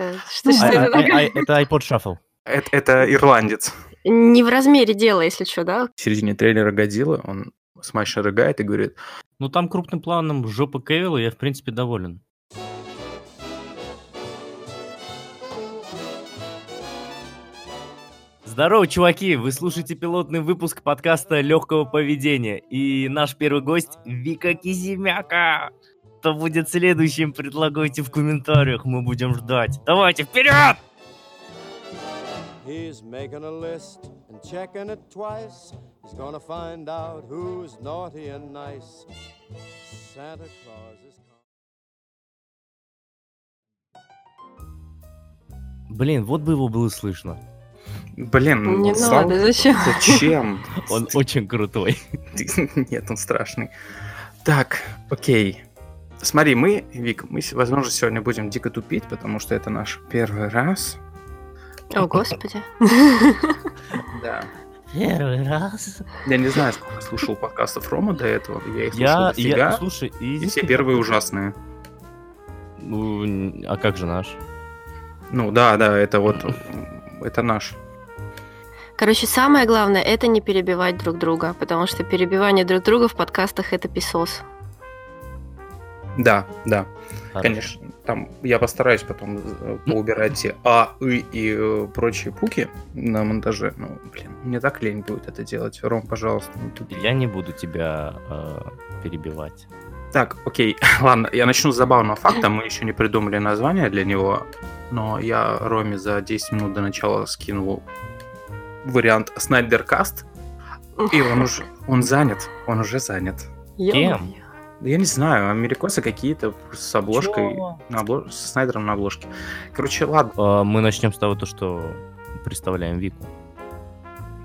Это что, А, что а- это а- а- это iPod Shuffle. Это, это ирландец. Не в размере дела, если что, да? В середине трейлера Годзилла он смачно рыгает и говорит, Ну, там крупным планом жопа Кевилла, я, в принципе, доволен. Здорово, чуваки! Вы слушаете пилотный выпуск подкаста легкого поведения. И наш первый гость Вика Киземяка. Кто будет следующим, предлагайте в комментариях, мы будем ждать. Давайте, вперед! He's making a list and checking it twice. He's gonna find out who's naughty and nice. Santa Claus is. Блин, вот бы его было слышно. блин, Не Слава- надо, зачем? Зачем? Он очень крутой. Нет, он страшный. Так, окей. Смотри, мы, Вик, мы, возможно, сегодня будем дико тупить, потому что это наш первый раз. О, господи. Да. Первый раз. Я не знаю, сколько слушал подкастов Рома до этого. Я их слушал Я, дофига, я, слушай, и и все первые ужасные. Ну, а как же наш? Ну да, да, это вот, это наш. Короче, самое главное это не перебивать друг друга, потому что перебивание друг друга в подкастах это писос. Да, да, Хорошо. конечно. Там я постараюсь потом э, поубирать все А, И и э, прочие пуки на монтаже. Ну, блин, мне так лень будет это делать. Ром, пожалуйста, не тупи. Я не буду тебя э, перебивать. Так, окей, ладно, я начну с забавного факта. Мы еще не придумали название для него, но я Роме за 10 минут до начала скинул вариант Снайдеркаст, и он уже, он занят, он уже занят. Ё-моё. Да Я не знаю, америкосы какие-то с обложкой, на обло- с Снайдером на обложке. Короче, ладно. Э, мы начнем с того, то, что представляем Вику.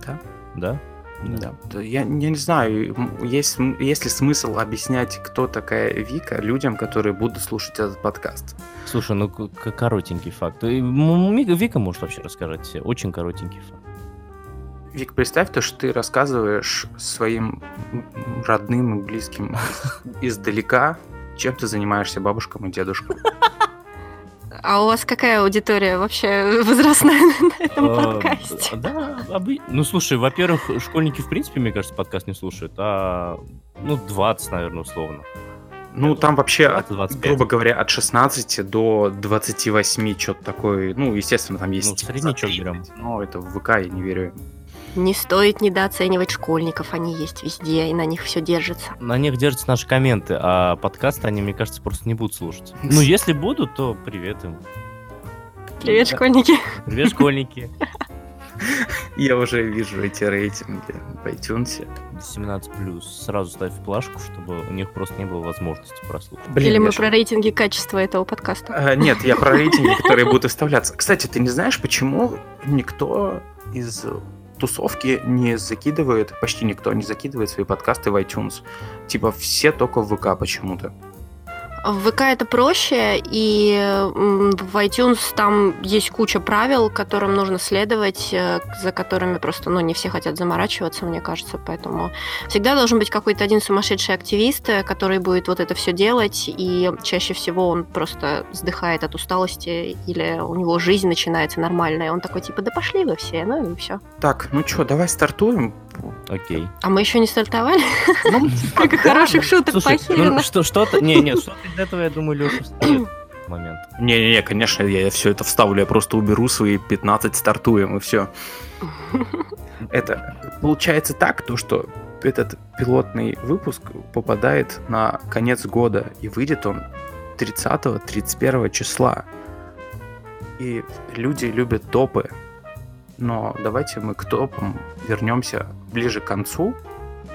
Да? Да? Да. Да, Я, я не знаю, есть, есть ли смысл объяснять, кто такая Вика людям, которые будут слушать этот подкаст. Слушай, ну коротенький факт. Мика- Вика может вообще рассказать все. Очень коротенький факт. Вик, представь то, что ты рассказываешь своим родным и близким издалека, чем ты занимаешься бабушкам и дедушкам. А у вас какая аудитория вообще возрастная на этом Э, подкасте? Да, ну слушай, во-первых, школьники в принципе, мне кажется, подкаст не слушают, а ну 20, наверное, условно. Ну, там вообще, 20-25. грубо говоря, от 16 до 28, что-то такое. Ну, естественно, там есть... Ну, среднячок за 30, берем. Но это в ВК, я не верю. Не стоит недооценивать школьников, они есть везде, и на них все держится. На них держатся наши комменты, а подкасты они, мне кажется, просто не будут слушать. Ну, если будут, то привет им. Привет, школьники. Привет, школьники. Я уже вижу эти рейтинги в iTunes. 17 плюс. Сразу ставь плашку, чтобы у них просто не было возможности прослушать. Блин, Или мы про рейтинги качества этого подкаста. А, нет, я про рейтинги, которые будут выставляться. Кстати, ты не знаешь, почему никто из тусовки не закидывает, почти никто не закидывает свои подкасты в iTunes. Типа все только в ВК почему-то. В ВК это проще, и в iTunes там есть куча правил, которым нужно следовать, э, за которыми просто, ну, не все хотят заморачиваться, мне кажется, поэтому всегда должен быть какой-то один сумасшедший активист, э, который будет вот это все делать, и чаще всего он просто вздыхает от усталости, или у него жизнь начинается нормальная, он такой, типа, да пошли вы все, ну и все. Так, ну что, давай стартуем. Окей. А мы еще не стартовали? Ну, Сколько хороших шуток Слушай, похерено. ну что, что-то... Не, нет, что-то из этого, я думаю, Леша вставит в момент. Не-не-не, конечно, я все это вставлю, я просто уберу свои 15, стартуем, и все. Это получается так, то что этот пилотный выпуск попадает на конец года, и выйдет он 30-31 числа. И люди любят топы, но давайте мы к топам вернемся ближе к концу,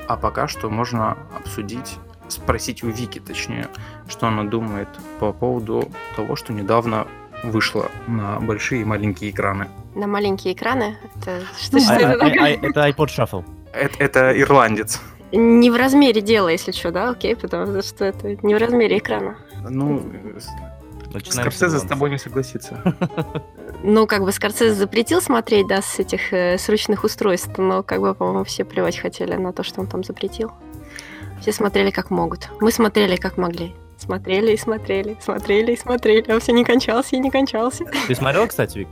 а пока что можно обсудить, спросить у Вики, точнее, что она думает по поводу того, что недавно вышло на большие и маленькие экраны. На маленькие экраны? Это что, А- что а- это а- а- Это iPod Shuffle. Это, это ирландец. Не в размере дела, если что, да, окей, потому что это не в размере экрана. Ну, Начинаем Скорсезе с тобой не согласится. Ну, как бы Скорсезе запретил смотреть, да, с этих э, с ручных устройств, но, как бы, по-моему, все плевать хотели на то, что он там запретил. Все смотрели как могут. Мы смотрели как могли. Смотрели и смотрели, смотрели и смотрели, а все не кончался и не кончался. Ты смотрела, кстати, Вик?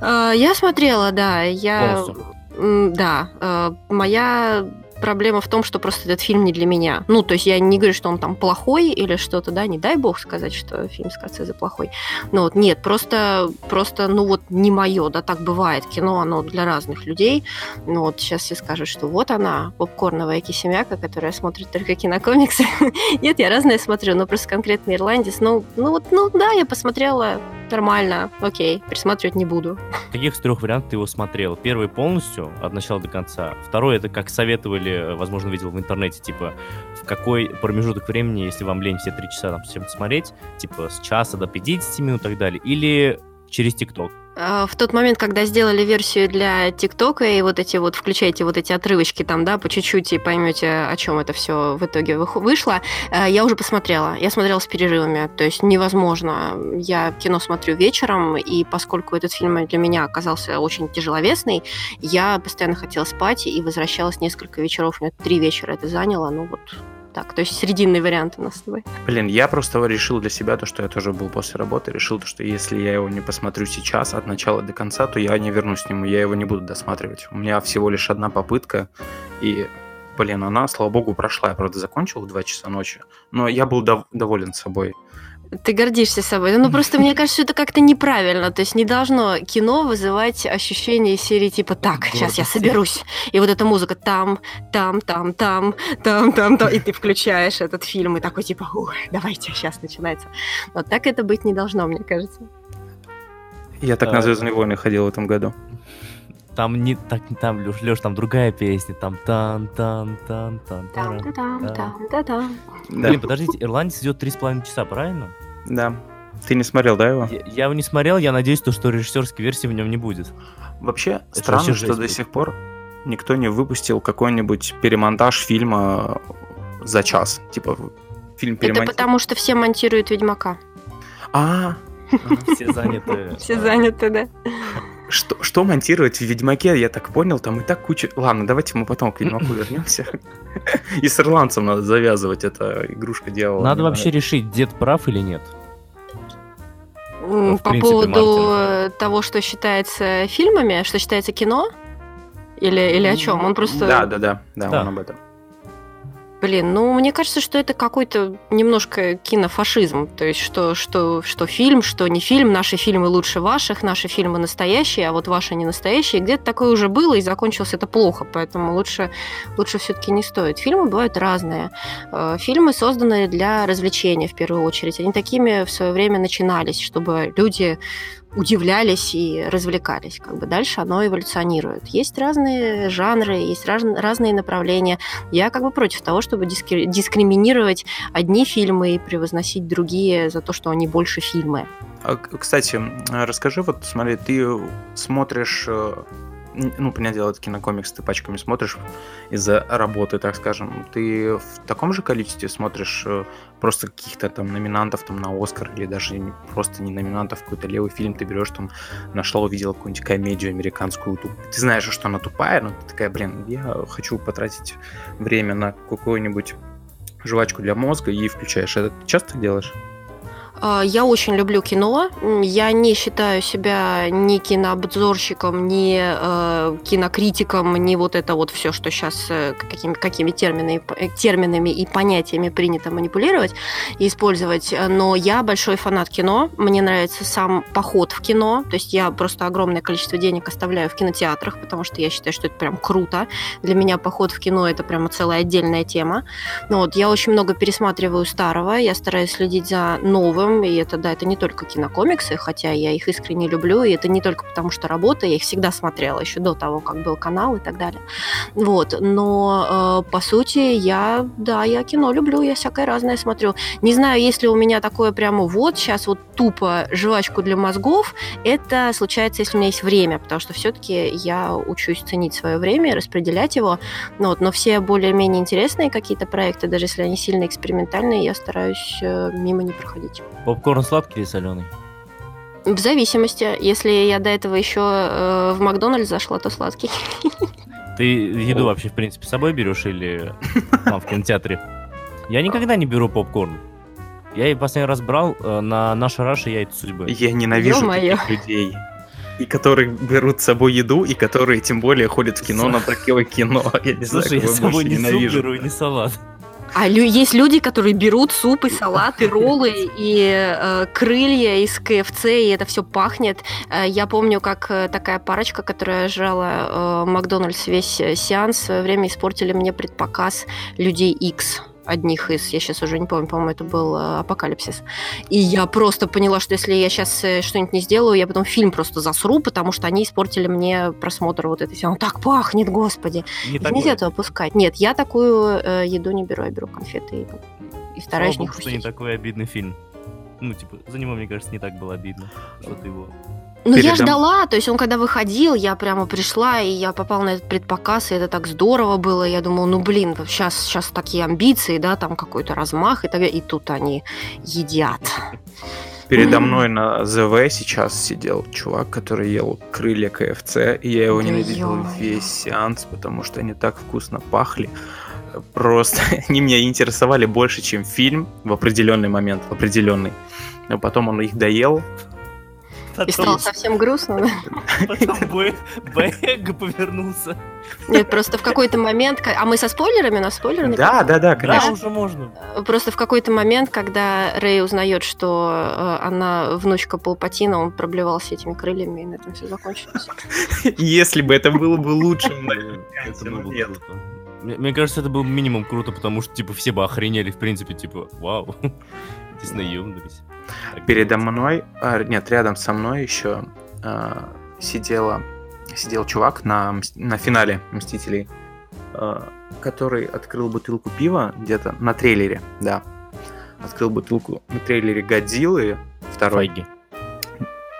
А, Я смотрела, да. Я... Полностью? Да. э, Моя проблема в том, что просто этот фильм не для меня. Ну, то есть я не говорю, что он там плохой или что-то, да, не дай бог сказать, что фильм Скорсезе плохой. Ну вот, нет, просто, просто, ну вот, не мое, да, так бывает. Кино, оно для разных людей. Ну вот, сейчас все скажут, что вот она, попкорновая кисемяка, которая смотрит только кинокомиксы. Нет, я разное смотрю, но просто конкретно «Ирландец», ну, ну вот, ну да, я посмотрела, нормально, окей, пересматривать не буду. Каких из трех вариантов ты его смотрел? Первый полностью, от начала до конца. Второй, это как советовали, возможно, видел в интернете, типа, в какой промежуток времени, если вам лень все три часа там всем смотреть, типа, с часа до 50 минут и так далее, или через ТикТок. А, В тот момент, когда сделали версию для ТикТока, и вот эти вот, включаете вот эти отрывочки там, да, по чуть-чуть, и поймете, о чем это все в итоге вышло, э, я уже посмотрела. Я смотрела с перерывами, то есть невозможно. Я кино смотрю вечером, и поскольку этот фильм для меня оказался очень тяжеловесный, я постоянно хотела спать и возвращалась несколько вечеров. У меня три вечера это заняло, ну вот так. То есть срединный вариант у нас с тобой. Блин, я просто решил для себя то, что я тоже был после работы, решил то, что если я его не посмотрю сейчас от начала до конца, то я не вернусь к нему, я его не буду досматривать. У меня всего лишь одна попытка, и, блин, она, слава богу, прошла. Я, правда, закончил в 2 часа ночи, но я был дов- доволен собой. Ты гордишься собой. Ну, просто мне кажется, что это как-то неправильно. То есть не должно кино вызывать ощущение серии типа «Так, сейчас я соберусь». И вот эта музыка там, там, там, там, там, там, там. И ты включаешь этот фильм и такой типа «Ух, давайте, сейчас начинается». Вот так это быть не должно, мне кажется. Я так А. на Звездные войны ходил в этом году. Там не так, там, Леш, Леш, там другая песня, там тан тан тан тан. Да, Блин, подождите, Ирландец идет три с половиной часа, правильно? Да. Ты не смотрел, да, его? Я, я его не смотрел, я надеюсь, то, что режиссерской версии в нем не будет. Вообще, Это странно, вообще что до будет. сих пор никто не выпустил какой-нибудь перемонтаж фильма за час. Типа, фильм Это перемонтировать. потому, что все монтируют «Ведьмака». А, Все заняты. Все заняты, да. Что, что монтировать в Ведьмаке, я так понял, там и так куча... Ладно, давайте мы потом к Ведьмаку вернемся. И с ирландцем надо завязывать, это игрушка дьявола. Надо вообще решить, дед прав или нет. В По поводу того, что считается фильмами, что считается кино? Или, или о чем? Он просто... Да, да, да, Да. он об этом. Блин, ну мне кажется, что это какой-то немножко кинофашизм. То есть, что, что, что фильм, что не фильм, наши фильмы лучше ваших, наши фильмы настоящие, а вот ваши не настоящие. Где-то такое уже было, и закончилось это плохо, поэтому лучше, лучше все-таки не стоит. Фильмы бывают разные. Э, Фильмы созданы для развлечения в первую очередь. Они такими в свое время начинались, чтобы люди удивлялись и развлекались. Как бы дальше оно эволюционирует. Есть разные жанры, есть раз- разные направления. Я как бы против того, чтобы диски- дискриминировать одни фильмы и превозносить другие за то, что они больше фильмы. А, Кстати, а, расскажи, вот смотри, ты смотришь, э, ну, понятное дело, это кинокомикс, ты пачками смотришь из-за работы, так скажем. Ты в таком же количестве смотришь э, просто каких-то там номинантов там на Оскар или даже просто не номинантов, какой-то левый фильм ты берешь, там, нашла, увидела какую-нибудь комедию американскую, ты знаешь, что она тупая, но ты такая, блин, я хочу потратить время на какую-нибудь жвачку для мозга и включаешь. Это часто делаешь? А, Я очень люблю кино. Я не считаю себя ни кинообзорщиком, ни э, кинокритиком, ни вот это вот все, что сейчас какими, какими терминами, э, терминами и понятиями принято манипулировать и использовать. Э, Но я большой фанат кино. Мне нравится сам поход в кино. То есть я просто огромное количество денег оставляю в кинотеатрах, потому что я считаю, что это прям круто. Для меня поход в кино это прямо целая отдельная тема. Ну вот, я очень много пересматриваю старого, я стараюсь следить за новым, и это, да, это не только кинокомиксы, хотя я их искренне люблю, и это не только потому, что работа, я их всегда смотрела, еще до того, как был канал и так далее. Вот, но, э, по сути, я, да, я кино люблю, я всякое разное смотрю. Не знаю, есть ли у меня такое прямо вот, сейчас вот тупо жвачку для мозгов, это случается, если у меня есть время, потому что все-таки я учусь ценить свое время распределять его, ну, вот, но все более-менее интересные какие-то проекты, даже если они сильно экспериментальные, я стараюсь э, мимо не проходить. Попкорн сладкий или соленый? В зависимости. Если я до этого еще э, в Макдональдс зашла, то сладкий. Ты еду вообще, в принципе, с собой берешь или там в кинотеатре? Я никогда не беру попкорн. Я и последний раз брал э, на наша Раша яйца судьбы. Я ненавижу Ё-моё. таких людей. И которые берут с собой еду, и которые тем более ходят в кино на такое кино. Я не знаю, Слушай, я с собой не суп ненавижу. беру и не салат. А лю- есть люди, которые берут суп и салат, и роллы, и э, крылья из КФЦ, и это все пахнет. Э, я помню, как э, такая парочка, которая жрала э, Макдональдс весь э, сеанс, в свое время испортили мне предпоказ Людей X одних из, я сейчас уже не помню, по-моему, это был э, Апокалипсис. И я просто поняла, что если я сейчас что-нибудь не сделаю, я потом фильм просто засру, потому что они испортили мне просмотр вот этой. Он так пахнет, господи. Не. Нельзя этого пускать. Нет, я такую э, еду не беру, я беру конфеты и, и Слава стараюсь не богу, что не такой обидный фильм. Ну, типа, за него, мне кажется, не так было обидно, что ты его... Ну, я ждала, то есть он когда выходил, я прямо пришла, и я попала на этот предпоказ, и это так здорово было. Я думала, ну, блин, сейчас, сейчас такие амбиции, да, там какой-то размах, и, так, далее. и тут они едят. Передо мной на ЗВ сейчас сидел чувак, который ел крылья КФЦ, и я его Да ненавидел ё-моё. весь сеанс, потому что они так вкусно пахли. Просто они меня интересовали больше, чем фильм в определенный момент, в определенный. А потом он их доел. И стало совсем грустно. да? Потом Бэг повернулся. Нет, просто в какой-то момент... А мы со спойлерами? На спойлеры? Да, да, да, Да, конечно. уже можно. Просто в какой-то момент, когда Рэй узнает, что э, она внучка Палпатина, он проблевался этими крыльями, и на этом все закончилось. Если бы это было бы круто. Мне, мне кажется, это был минимум круто, потому что, типа, все бы охренели, в принципе, типа, вау. Здесь наемнулись. Передо мной, а, нет, рядом со мной еще а, сидела, сидел чувак на, на финале Мстителей, а, который открыл бутылку пива где-то на трейлере, да. Открыл бутылку на трейлере Годзиллы второй. Файги.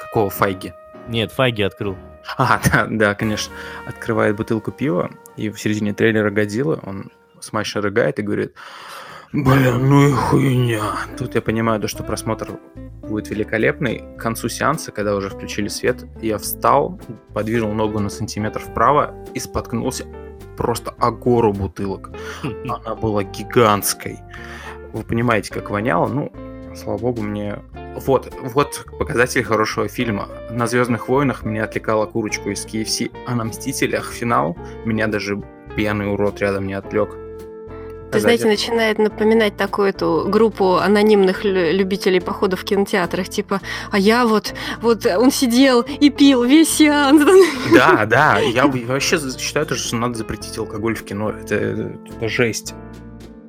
Какого Файги? Нет, Файги открыл. А, да, да, конечно. Открывает бутылку пива, и в середине трейлера Годзиллы он смачно рыгает и говорит, блин, ну и хуйня. Тут я понимаю, то, что просмотр будет великолепный. К концу сеанса, когда уже включили свет, я встал, подвинул ногу на сантиметр вправо и споткнулся просто о гору бутылок. Она была гигантской. Вы понимаете, как воняло? Ну, слава богу, мне... Вот, вот показатель хорошего фильма. На «Звездных войнах» меня отвлекала курочку из KFC, а на «Мстителях» финал меня даже пьяный урод рядом не отвлек. Ты знаете, начинает напоминать такую эту группу анонимных лю- любителей походов в кинотеатрах, типа, а я вот, вот он сидел и пил весь сеанс. Да, да, я вообще считаю, то, что надо запретить алкоголь в кино. Это, это жесть.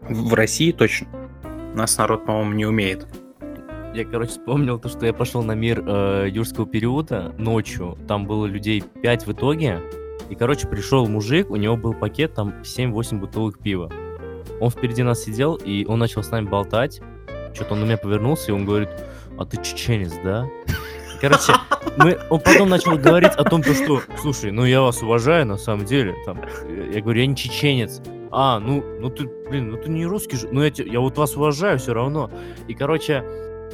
В России точно. Нас народ, по-моему, не умеет. Я, короче, вспомнил то, что я пошел на мир э, юрского периода ночью. Там было людей 5 в итоге. И, короче, пришел мужик, у него был пакет, там 7-8 бутылок пива. Он впереди нас сидел, и он начал с нами болтать. Что-то он на меня повернулся, и он говорит, а ты чеченец, да? Короче, мы, он потом начал говорить о том, то, что, слушай, ну я вас уважаю на самом деле. Там, я говорю, я не чеченец. А, ну, ну ты, блин, ну ты не русский же. Ну я, я вот вас уважаю все равно. И, короче,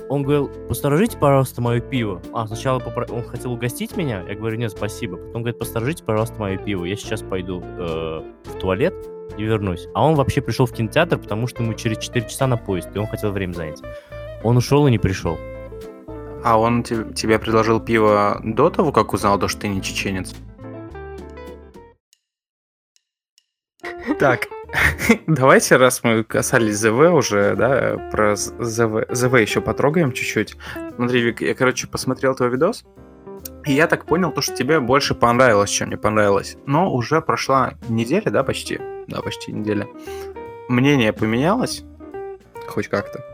он говорил, посторожите, пожалуйста, мое пиво. А, сначала попро- он хотел угостить меня, я говорю, нет, спасибо. Потом говорит, посторожите, пожалуйста, мое пиво. Я сейчас пойду э, в туалет и вернусь. А он вообще пришел в кинотеатр, потому что ему через 4 часа на поезд, и он хотел время занять. Он ушел и не пришел. А он те- тебе предложил пиво до того, как узнал, то, что ты не чеченец? Так, давайте, раз мы касались ЗВ уже, да, про ЗВ, ЗВ еще потрогаем чуть-чуть. Смотри, Вик, я, короче, посмотрел твой видос, и я так понял, то, что тебе больше понравилось, чем не понравилось. Но уже прошла неделя, да, почти? Да, почти неделя. Мнение поменялось? Хоть как-то.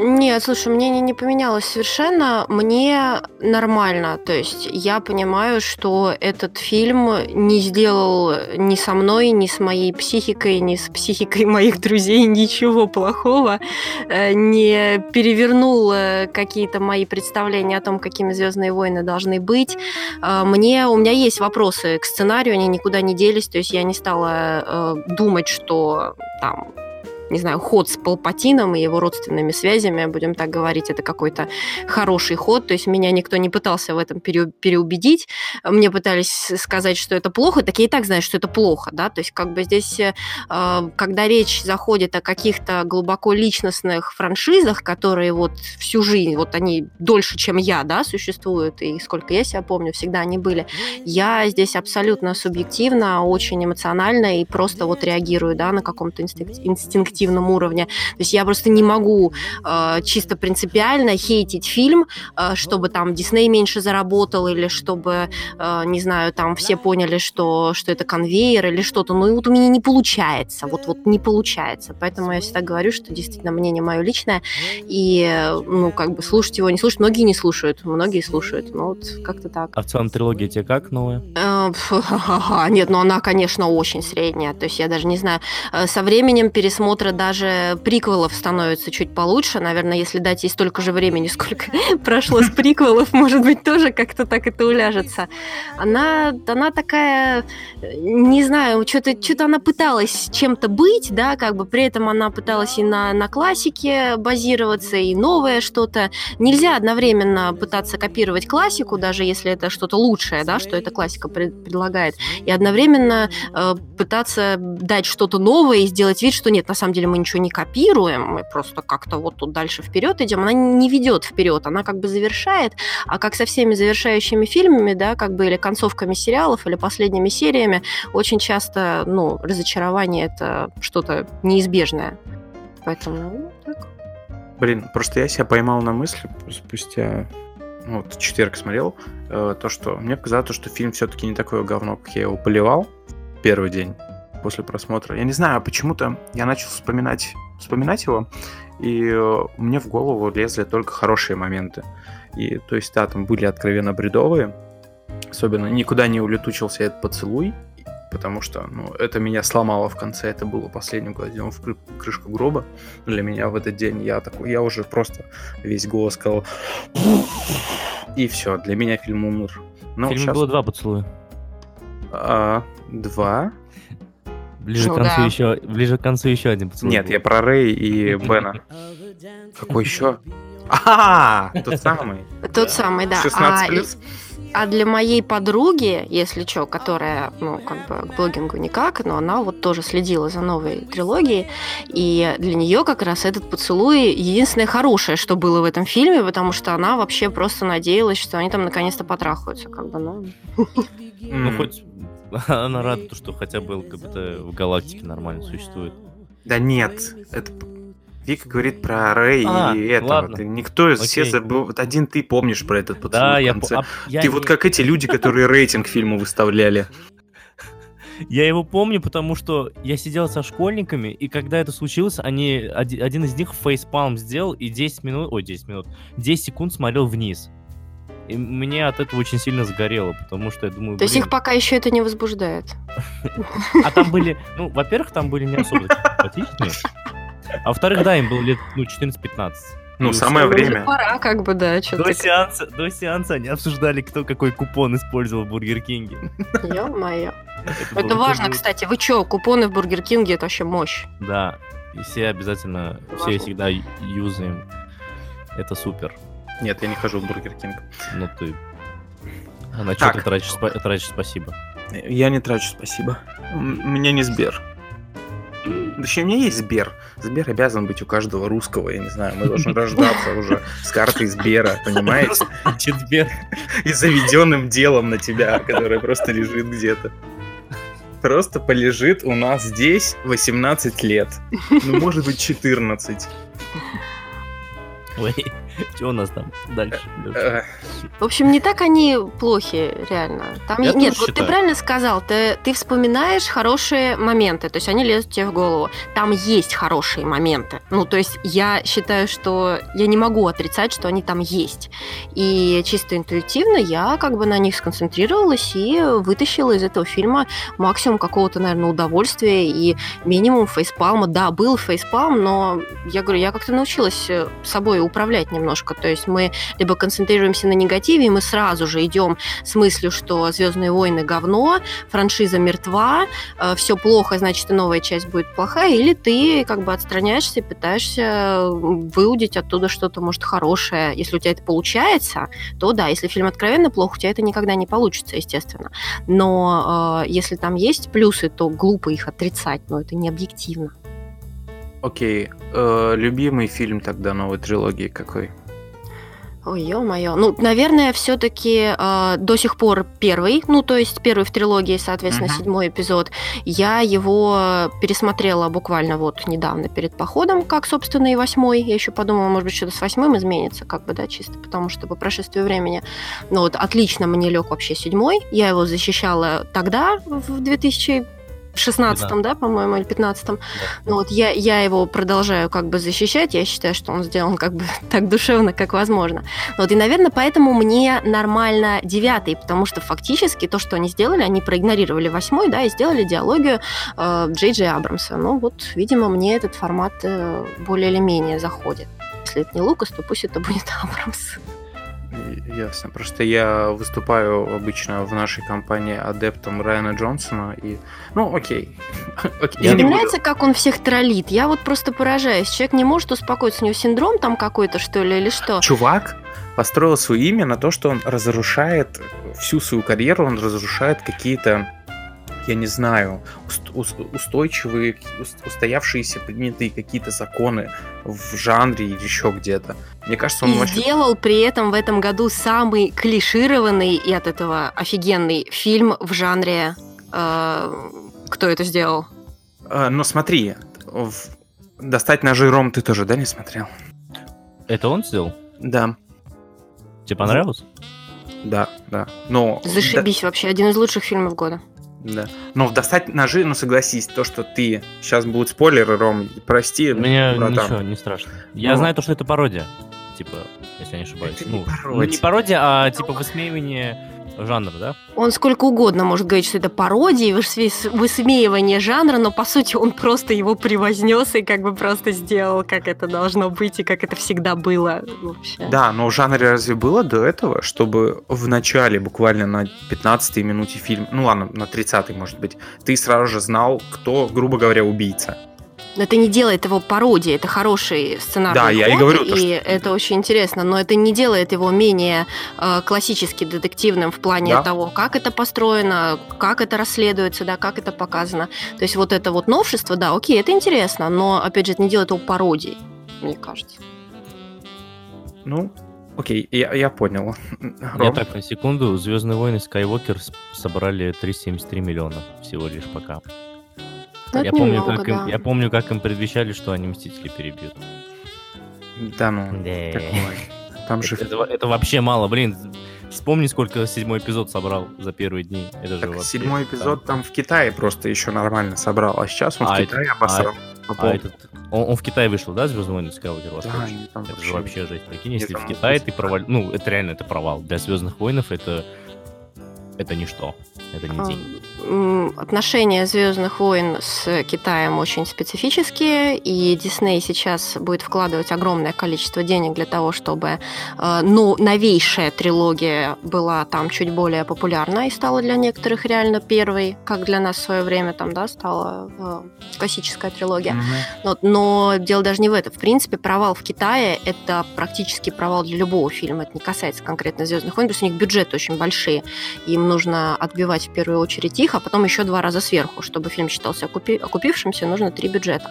Нет, слушай, мнение не поменялось совершенно. Мне нормально. То есть я понимаю, что этот фильм не сделал ни со мной, ни с моей психикой, ни с психикой моих друзей ничего плохого. Э, Не перевернул э, какие-то мои представления о том, какими Звездные войны должны быть. Э, Мне, у меня есть вопросы к сценарию, они никуда не делись. То есть я не стала думать, что там не знаю, ход с Палпатином и его родственными связями, будем так говорить, это какой-то хороший ход, то есть меня никто не пытался в этом переубедить, мне пытались сказать, что это плохо, так я и так знаю, что это плохо, да, то есть как бы здесь, э, когда речь заходит о каких-то глубоко личностных франшизах, которые вот всю жизнь, вот они дольше, чем я, да, существуют, и сколько я себя помню, всегда они были, я здесь абсолютно субъективно, очень эмоционально и просто вот реагирую, да, на каком-то инстинктивном уровне. То есть я просто не могу э, чисто принципиально хейтить фильм, э, чтобы там Дисней меньше заработал или чтобы, э, не знаю, там все поняли, что, что это конвейер или что-то. Ну и вот у меня не получается, вот, вот не получается. Поэтому я всегда говорю, что действительно мнение мое личное, и, ну, как бы слушать его, не слушать. Многие не слушают, многие слушают. Ну, вот как-то так. А в целом трилогия тебе как новая? Нет, ну она, конечно, очень средняя. То есть я даже не знаю. Э, со временем пересмотра даже приквелов становится чуть получше. Наверное, если дать ей столько же времени, сколько прошло с приквелов, может быть, тоже как-то так это уляжется. Она, она такая, не знаю, что-то что она пыталась чем-то быть, да, как бы при этом она пыталась и на, на классике базироваться, и новое что-то. Нельзя одновременно пытаться копировать классику, даже если это что-то лучшее, да, что эта классика предлагает, и одновременно э, пытаться дать что-то новое и сделать вид, что нет, на самом деле мы ничего не копируем, мы просто как-то вот тут дальше вперед идем. Она не ведет вперед, она как бы завершает, а как со всеми завершающими фильмами, да, как бы или концовками сериалов, или последними сериями, очень часто, ну, разочарование это что-то неизбежное. Поэтому ну, так. Блин, просто я себя поймал на мысли спустя ну, вот четверг смотрел, э, то, что мне показалось, что фильм все-таки не такое говно, как я его поливал первый день после просмотра. Я не знаю, почему-то я начал вспоминать, вспоминать его, и э, мне в голову лезли только хорошие моменты. И, то есть, да, там были откровенно бредовые, особенно никуда не улетучился этот поцелуй, потому что, ну, это меня сломало в конце, это было последним гвоздем в крышку гроба для меня в этот день. Я такой, я уже просто весь голос сказал, и все, для меня фильм умер. Но в фильме сейчас... было два поцелуя. А, два? Ближе, ну, к концу да. еще, ближе к концу еще один поцелуй. Нет, был. я про Рэй и Бена. Какой еще? А, тот самый. Тот самый, да. 16 плюс. А для моей подруги, если что, которая, ну, как бы к блогингу никак, но она вот тоже следила за новой трилогией, и для нее как раз этот поцелуй единственное хорошее, что было в этом фильме, потому что она вообще просто надеялась, что они там наконец-то потрахаются, как бы, ну... Ну, хоть она рада, что хотя бы ЛГБТ в галактике нормально существует. Да нет, это Вика говорит про Рэй а, и этого. Ладно. Ты, никто из все забыл. Вот один ты помнишь про этот поцелуй да, в конце. Я, а, я ты не... вот как эти люди, которые рейтинг фильма выставляли. Я его помню, потому что я сидел со школьниками, и когда это случилось, они, один из них фейспалм сделал и 10 минут, ой, 10 минут, 10 секунд смотрел вниз. И мне от этого очень сильно сгорело, потому что я думаю... То есть их пока еще это не возбуждает? А там были, ну, во-первых, там были не особо симпатичные, а во-вторых, да, им было лет ну, 14-15. Ну, самое время. Пора, как бы, да. До сеанса, до сеанса они обсуждали, кто какой купон использовал в Бургер Кинге. Ё-моё. Это, это важно, кстати. Вы чё, купоны в Бургер Кинге это вообще мощь. Да. И все обязательно, это все важно. всегда юзаем. Это супер. Нет, я не хожу в Бургер Кинг. Ну ты... А на что ты тратишь, тратишь спасибо? Я не трачу спасибо. У меня не Сбер. Точнее, у меня есть Сбер. Сбер обязан быть у каждого русского, я не знаю, мы должны рождаться уже с картой Сбера, понимаете? Сбер. И заведенным делом на тебя, которое просто лежит где-то. Просто полежит у нас здесь 18 лет. Ну, может быть, 14. Ой. Что у нас там дальше? В общем, не так они плохи, реально. Там Я нет, вот считаю. ты правильно сказал, ты, ты вспоминаешь хорошие моменты, то есть они лезут тебе в голову. Там есть хорошие моменты. Ну, то есть я считаю, что я не могу отрицать, что они там есть. И чисто интуитивно я как бы на них сконцентрировалась и вытащила из этого фильма максимум какого-то, наверное, удовольствия и минимум фейспалма. Да, был фейспалм, но я говорю, я как-то научилась собой управлять немного немножко. То есть мы либо концентрируемся на негативе, и мы сразу же идем с мыслью, что Звездные войны говно, франшиза мертва, э, все плохо, значит, и новая часть будет плохая, или ты как бы отстраняешься и пытаешься выудить оттуда что-то, может, хорошее. Если у тебя это получается, то да, если фильм откровенно плох, у тебя это никогда не получится, естественно. Но э, если там есть плюсы, то глупо их отрицать, но это не объективно. Окей, э, любимый фильм тогда новой трилогии какой? Ой, ё-моё. Ну, наверное, все-таки э, до сих пор первый, ну, то есть первый в трилогии, соответственно, Мгм. седьмой эпизод. Я его пересмотрела буквально вот недавно перед походом, как, собственно, и восьмой. Я еще подумала, может быть, что-то с восьмым изменится, как бы, да, чисто потому что по прошествию времени. Ну, вот отлично мне лег вообще седьмой. Я его защищала тогда, в 2016, да, по-моему, или 15 ну вот я, я его продолжаю как бы защищать, я считаю, что он сделан как бы так душевно, как возможно. Вот, и, наверное, поэтому мне нормально девятый, потому что фактически то, что они сделали, они проигнорировали восьмой, да, и сделали диалогию э, Джей Джей Абрамса. Ну вот, видимо, мне этот формат э, более или менее заходит. Если это не Лукас, то пусть это будет Абрамс. Ясно. Просто я выступаю обычно в нашей компании адептом Райана Джонсона и... Ну, окей. Окей, я Тебе не буду- нравится, как он всех троллит? Я вот просто поражаюсь. Человек не может успокоиться. У него синдром там какой-то, что ли, или что? Чувак построил свое имя на то, что он разрушает всю свою карьеру, он разрушает какие-то, я не знаю, уст- ус- устойчивые, ус- устоявшиеся принятые какие-то законы в жанре или еще где-то. Мне кажется, он И вообще... сделал при этом в этом году самый клишированный и от этого офигенный фильм в жанре... э, кто это сделал? А, но смотри, в- достать ножи Ром ты тоже, да, не смотрел? Это он сделал? Да, Тебе понравилось? да, да. Но... Зашибись вообще, один из лучших фильмов года. Да. Но в достать ножи, ну согласись, то, что ты... Сейчас будут спойлеры, Ром, прости, Мне братан. ничего, не страшно. Я Ну. знаю то, что это пародия. Типа, если я не ошибаюсь. Это не ну, ну, пародия. не пародия, а типа высмеивание жанра, да? Он сколько угодно может говорить, что это пародия, высме- высмеивание жанра, но по сути он просто его превознес и как бы просто сделал, как это должно быть и как это всегда было вообще. Да, но в жанре разве было до этого, чтобы в начале, буквально на 15-й минуте фильма, ну ладно, на 30-й, может быть, ты сразу же знал, кто, грубо говоря, убийца? Но это не делает его пародией, это хороший сценарный Да, я и ход, говорю, то, и что- это очень интересно, но это не делает его менее э, классически детективным в плане Да. того, как это построено, как это расследуется, да, как это показано. То есть вот это вот новшество, да, окей, это интересно, но, опять же, это не делает его пародией, мне кажется. Ну, окей, я, я понял. Я Ром? так, на секунду, Звездные войны Скайуокер с- собрали 373 миллиона всего лишь пока. Ну, я, помню, немного, как им, да. я помню, как им предвещали, что они Мстители перебьют. Да ну, такое. Там же... Это, это вообще мало, блин. Вспомни, сколько седьмой эпизод собрал за первые дни. Это же Так, вообще седьмой эпизод там в Китае просто еще нормально собрал, а сейчас он А в это- Китае обосрал. по А этот, он, он в Китае вышел, да, Звездные войны Скайуокер? Да, там Это же вообще жесть. Прикинь, если там в Китае ты провал... Ну, это реально это провал. Для Звездных войнов это... Это ничто. Это не день. М, Отношения Звездных войн с Китаем очень специфические, и Дисней сейчас будет вкладывать огромное количество денег для того, чтобы э, ну, новейшая трилогия была там чуть более популярна и стала для некоторых реально первой, как для нас в свое время там, да, стала э, классическая трилогия. Мгм. Но, но дело даже не в этом. В принципе, провал в Китае это практически провал для любого фильма. Это не касается конкретно Звездных войн, потому что у них бюджеты очень большие. Им нужно отбивать в первую очередь их, а потом еще два раза сверху. Чтобы фильм считался окупи- окупившимся, нужно три бюджета.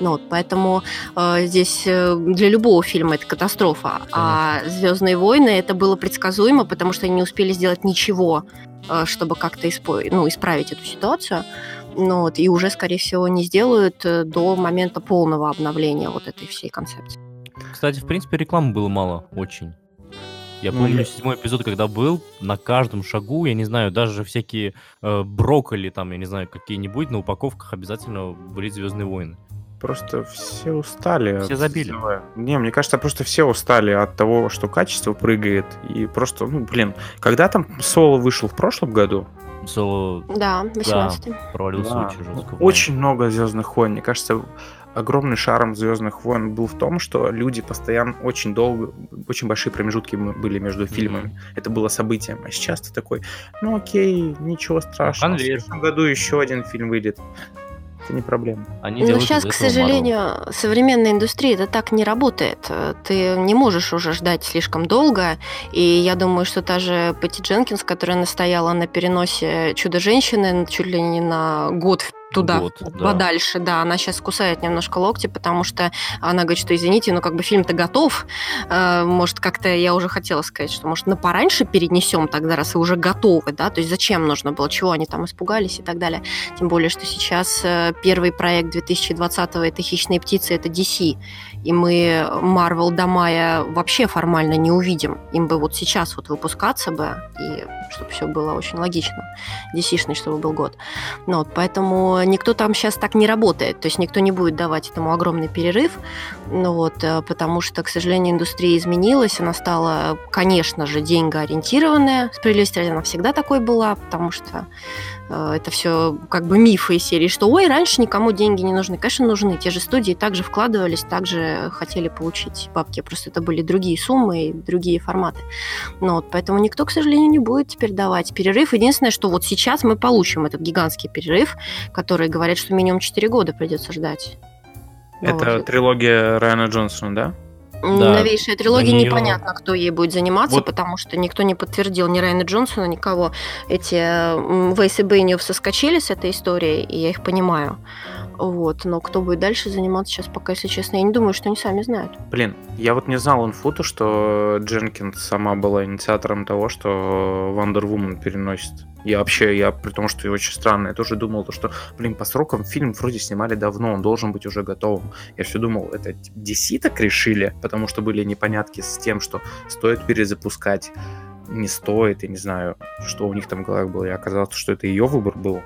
Ну, вот, поэтому э, здесь э, для любого фильма это катастрофа. А Звездные войны это было предсказуемо, потому что они не успели сделать ничего, э, чтобы как-то испо- ну, исправить эту ситуацию. Ну, вот, и уже, скорее всего, не сделают э, до момента полного обновления вот этой всей концепции. Кстати, в принципе, рекламы было мало, очень. Я Ну, помню я- седьмой эпизод, когда был, на каждом шагу, я не знаю, даже всякие э, брокколи там, я не знаю, какие-нибудь, на упаковках обязательно были Звездные войны. Просто все устали. Все от забили. Не, мне кажется, просто все устали от того, что качество прыгает. И просто, ну, блин, когда там Соло вышел в прошлом году, Соло Да, 18 провалился Да, очень жестко. в очень много Звездных войн. Мне кажется, огромный шарм Звездных войн был в том, что люди постоянно очень долго, очень большие промежутки были между фильмами. Mm-hmm. Это было событием. А сейчас ты такой, ну окей, ничего страшного. Конвейер. В следующем году еще один фильм выйдет. Это не проблема. Они Но сейчас, к сожалению, Marvel. современная индустрия это так не работает. Ты не можешь уже ждать слишком долго. И я думаю, что та же Пати Дженкинс, которая настояла на переносе Чудо-женщины чуть ли не на год туда, год, подальше, да. да. Она сейчас кусает немножко локти, потому что она говорит, что извините, но как бы фильм-то готов. Э, может, как-то я уже хотела сказать, что может на пораньше перенесем тогда, раз вы уже готовы, да, то есть зачем нужно было, чего они там испугались и так далее. Тем более, что сейчас э, первый проект 2020-го это «Хищные птицы», это DC, и мы Marvel до мая вообще формально не увидим. Им бы вот сейчас вот выпускаться бы, и чтобы все было очень логично, DC-шный, чтобы был год. Ну, вот, поэтому никто там сейчас так не работает, то есть никто не будет давать этому огромный перерыв, ну вот, э, потому что, к сожалению, индустрия изменилась, она стала, конечно же, деньгоориентированная, справедливости ради она всегда такой была, потому что это все как бы мифы из серии, что ой, раньше никому деньги не нужны. Конечно, нужны. Те же студии также вкладывались, также хотели получить бабки. Просто это были другие суммы и другие форматы. Но вот, поэтому никто, к сожалению, не будет теперь давать перерыв. Единственное, что вот сейчас мы получим этот гигантский перерыв, который говорят, что минимум 4 года придется ждать. Это вот. трилогия Райана Джонсона, да? Да, Новейшая трилогия, нее... непонятно, кто ей будет заниматься, вот. потому что никто не подтвердил ни Райана Джонсона, никого. Эти Вейс и Бейниов соскочили с этой историей, и я их понимаю. Вот, но кто будет дальше заниматься сейчас, пока, если честно, я не думаю, что они сами знают. Блин, я вот не знал инфуту, что Дженкинс сама была инициатором того, что Wonder Woman переносит. Я вообще, я при том, что очень странно, я тоже думал, то, что, блин, по срокам фильм вроде снимали давно, он должен быть уже готовым. Я все думал, это DC так решили, потому что были непонятки с тем, что стоит перезапускать, не стоит, я не знаю, что у них там в головах было. И оказалось, что это ее выбор был.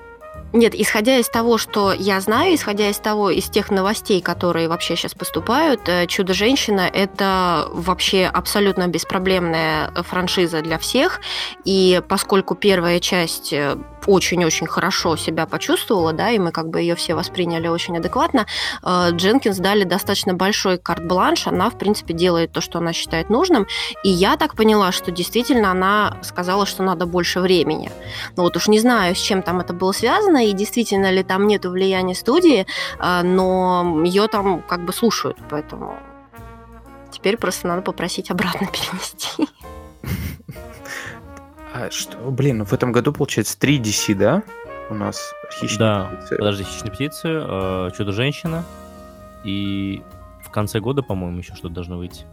Нет, исходя из того, что я знаю, исходя из того, из тех новостей, которые вообще сейчас поступают, э, «Чудо-женщина» — это вообще абсолютно беспроблемная франшиза для всех. И поскольку первая часть э, очень-очень хорошо себя почувствовала, да, и мы как бы ее все восприняли очень адекватно, э, Дженкинс дали достаточно большой карт-бланш, она, в принципе, делает то, что она считает нужным, и я так поняла, что действительно она сказала, что надо больше времени. Ну вот уж не знаю, с чем там это было связано, и действительно ли там нет влияния студии, э, но ее там как бы слушают, поэтому теперь просто надо попросить обратно перенести. А что, блин, в этом году, получается, 3 DC, да? У нас хищные да, птицы. подожди, хищные птицы, э, Чудо-женщина, и в конце года, по-моему, еще что-то должно выйти.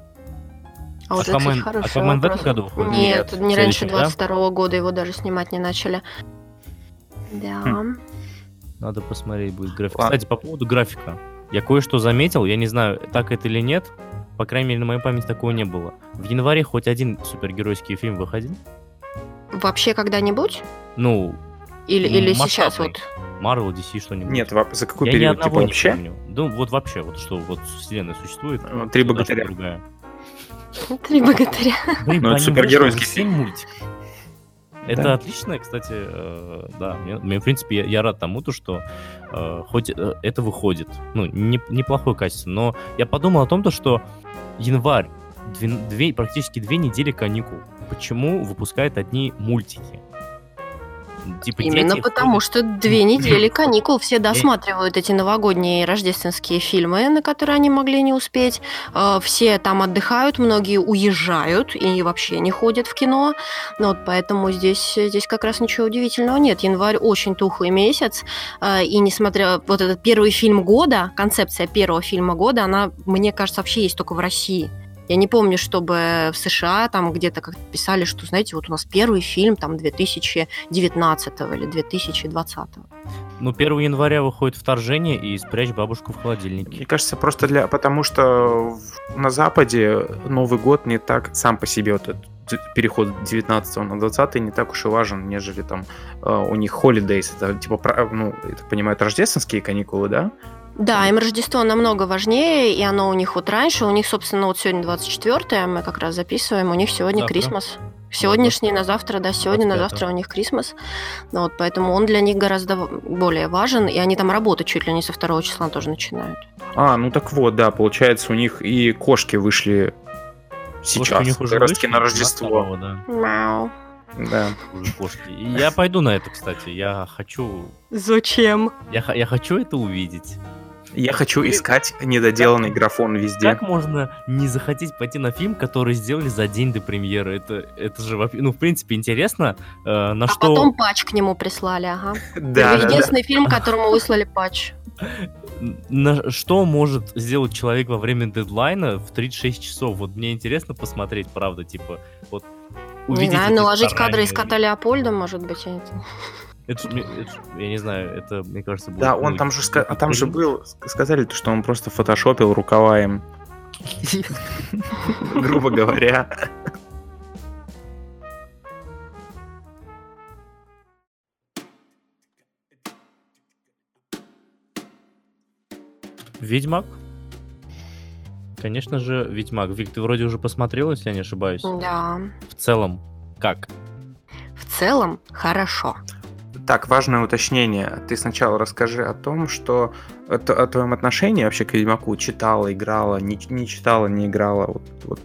А вот это, кстати, хороший Аквамен в этом году выходит? Нет, Нет не раньше 22 -го года его даже снимать не начали. Да. Хм. Надо посмотреть будет график. Кстати, по поводу графика. Я кое-что заметил, я не знаю, так это или нет. По крайней мере, на моей памяти такого не было. В январе хоть один супергеройский фильм выходил? Вообще когда-нибудь? Ну, или, или сейчас вот? Marvel, DC, что-нибудь. Нет, за какой Я период? Типа вообще? Не помню. Ну, вот вообще, вот что, вот вселенная существует. Ну, три богатыря. Другая. Три богатыря. Блин, ну, это супергеройский фильм. мультик. Это да. отлично, кстати, э, да. Мне, мне, в принципе, я, я рад тому, то, что э, хоть э, это выходит. Ну, не, неплохое качество. Но я подумал о том, то, что январь, две, две, практически две недели каникул почему выпускают одни мультики. Типа Именно потому, ходят... что две недели каникул все досматривают эти новогодние рождественские фильмы, на которые они могли не успеть. Э, все там отдыхают, многие уезжают и вообще не ходят в кино. Вот поэтому здесь, здесь как раз ничего удивительного нет. Январь очень тухлый месяц, э, и несмотря вот этот первый фильм года, концепция первого фильма года, она, мне кажется, вообще есть только в России. Я не помню, чтобы в США там где-то как писали, что, знаете, вот у нас первый фильм там 2019 или 2020. Ну, 1 января выходит вторжение и спрячь бабушку в холодильнике. Мне кажется, просто для... потому что на Западе Новый год не так сам по себе вот этот переход 19 на 20 не так уж и важен, нежели там э, у них holidays, это типа, ну, я так понимаю, рождественские каникулы, да? Да, им Рождество намного важнее, и оно у них вот раньше, у них, собственно, вот сегодня 24 мы как раз записываем, у них сегодня Крисмас. Сегодняшний на завтра, да, сегодня на 25-го. завтра у них Крисмас. Ну, вот, поэтому он для них гораздо более важен, и они там работать чуть ли не со второго числа тоже начинают. А, ну так вот, да, получается, у них и кошки вышли Кошки сейчас, у них уже как раз на Рождество. 22-го, да, Мяу. Да. уже кошки. И я пойду на это, кстати. Я хочу... Зачем? Я, я хочу это увидеть. Я хочу искать недоделанный графон везде. Как можно не захотеть пойти на фильм, который сделали за день до премьеры? Это, это же, вообще- ну, в принципе, интересно, э, на А что... потом патч к нему прислали, ага. Да, да. Единственный фильм, которому выслали патч. На что может сделать человек во время дедлайна в 36 часов? Вот мне интересно посмотреть, правда, типа, вот Не увидеть знаю, эти наложить кадры из кота Леопольда, может быть. я не знаю. Это это я не знаю, это, мне кажется, будет... Да, он ну, там же а там же был, ск- сказали, то, что он просто фотошопил рукава им, грубо говоря. Ведьмак? Конечно же, Ведьмак. Вик, ты вроде уже посмотрел, если я не ошибаюсь. Да. В целом, как? В целом, хорошо. Так, важное уточнение. Ты сначала расскажи о том, что о, о твоем отношении вообще к Ведьмаку. Читала, играла, не, не читала, не играла. Вот, вот.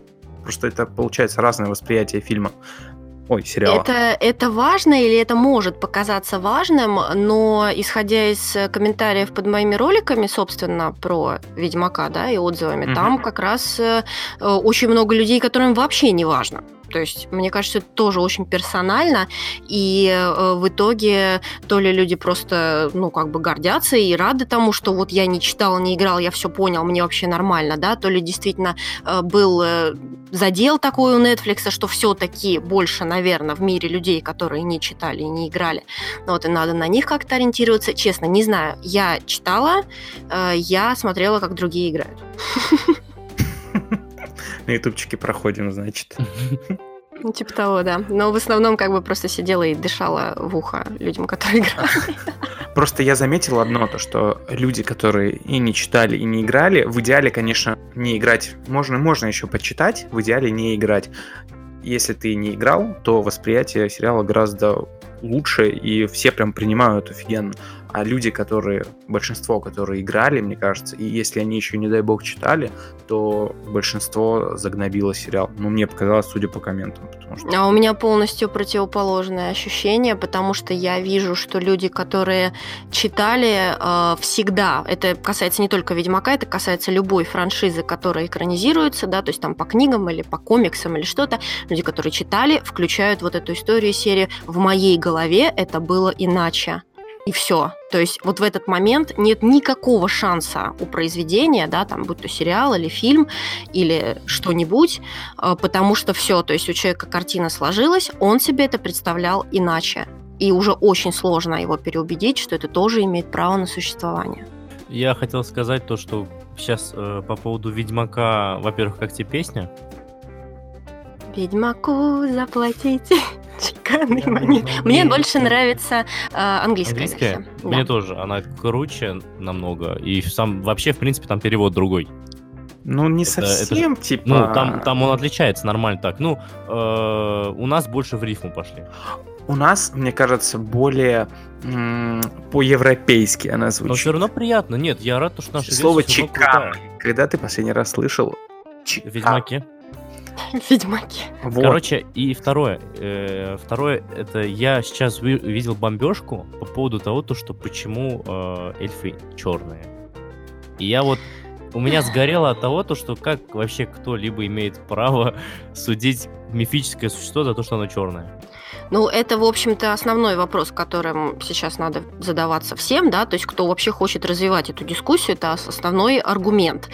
Просто это получается разное восприятие фильма. Ой, сериала. Это, это важно или это может показаться важным, но исходя из комментариев под моими роликами, собственно, про Ведьмака, да, и отзывами, Мгм. там как раз э, очень много людей, которым вообще не важно. То есть, мне кажется, это тоже очень персонально, и э, в итоге то ли люди просто, ну, как бы гордятся и рады тому, что вот я не читал, не играл, я все понял, мне вообще нормально, да, то ли действительно э, был э, задел такой у Netflix, что все-таки больше, наверное, в мире людей, которые не читали и не играли. Вот, и надо на них как-то ориентироваться. Честно, не знаю. Я читала, я смотрела, как другие играют. На ютубчике проходим, значит. Ну, типа того, да. Но в основном как бы просто сидела и дышала в ухо людям, которые играли. Просто я заметил одно, то что люди, которые и не читали, и не играли, в идеале, конечно, не играть. Можно, можно еще почитать, в идеале не играть. Если ты не играл, то восприятие сериала гораздо лучше, и все прям принимают офигенно. А люди, которые, большинство, которые играли, мне кажется, и если они еще, не дай бог, читали, то большинство загнобило сериал. Ну, мне показалось, судя по комментам. Потому что... А у меня полностью противоположное ощущение, потому что я вижу, что люди, которые читали э, всегда, это касается не только Ведьмака, это касается любой франшизы, которая экранизируется, да, то есть там по книгам или по комиксам или что-то, люди, которые читали, включают вот эту историю серии «В моей голове это было иначе». И все. То есть вот в этот момент нет никакого шанса у произведения, да, там, будь то сериал или фильм, или что-нибудь, э, потому что все, то есть у человека картина сложилась, он себе это представлял иначе. И уже очень сложно его переубедить, что это тоже имеет право на существование. Я хотел сказать то, что сейчас э, по поводу Ведьмака, во-первых, как тебе песня? Ведьмаку заплатите чеканный Я монет. не Мне больше нравится э, английская, Английская? версия. Да. Мне тоже. Она круче намного. И сам вообще, в принципе, там перевод другой. Ну, не Это- это же- совсем, типа... Ну, там, там он отличается нормально так. Ну, э, у нас больше в рифму пошли. У нас, мне кажется, более м, по-европейски она Но звучит. все равно приятно. Нет, я рад, что наша Слово чеканный. Когда ты последний раз слышал? Чекан- В Ведьмаке. Ведьмаки. Вот. Короче, и второе. э, второе, это я сейчас ви- видел бомбежку по поводу того, то, что почему э, эльфы черные. И я вот у меня сгорело от того, то, что как вообще кто-либо имеет право судить мифическое существо за то, что оно черное. Ну, это, в общем-то, основной вопрос, которым сейчас надо задаваться всем, да, то есть кто вообще хочет развивать эту дискуссию, это ос- основной аргумент.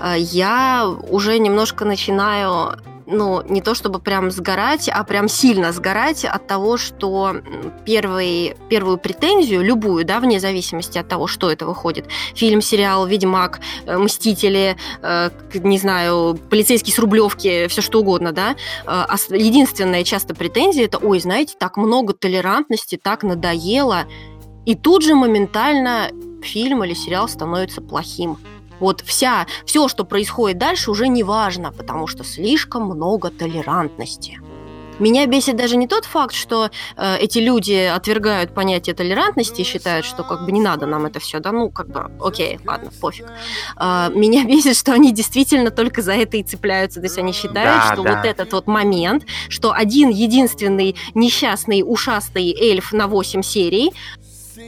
Э, Я уже немножко начинаю ну, не то чтобы прям сгорать, а прям сильно сгорать от того, что первый, первую претензию, любую, да, вне зависимости от того, что это выходит, фильм, сериал, Ведьмак, э, Мстители, э, не знаю, полицейский с Рублевки, все что угодно, да, Э, единственная часто претензия это, ой, знаете, так много толерантности, так надоело, и тут же моментально фильм или сериал становится плохим. Вот вся, все, что происходит дальше, уже не важно, потому что слишком много толерантности. Меня бесит даже не тот факт, что э, эти люди отвергают понятие толерантности и считают, что как бы не надо нам это все, да, ну как бы, окей, ладно, пофиг. Э, меня бесит, что они действительно только за это и цепляются, то есть они считают, Да, что да. вот этот вот момент, что один единственный несчастный ушастый эльф на 8 серий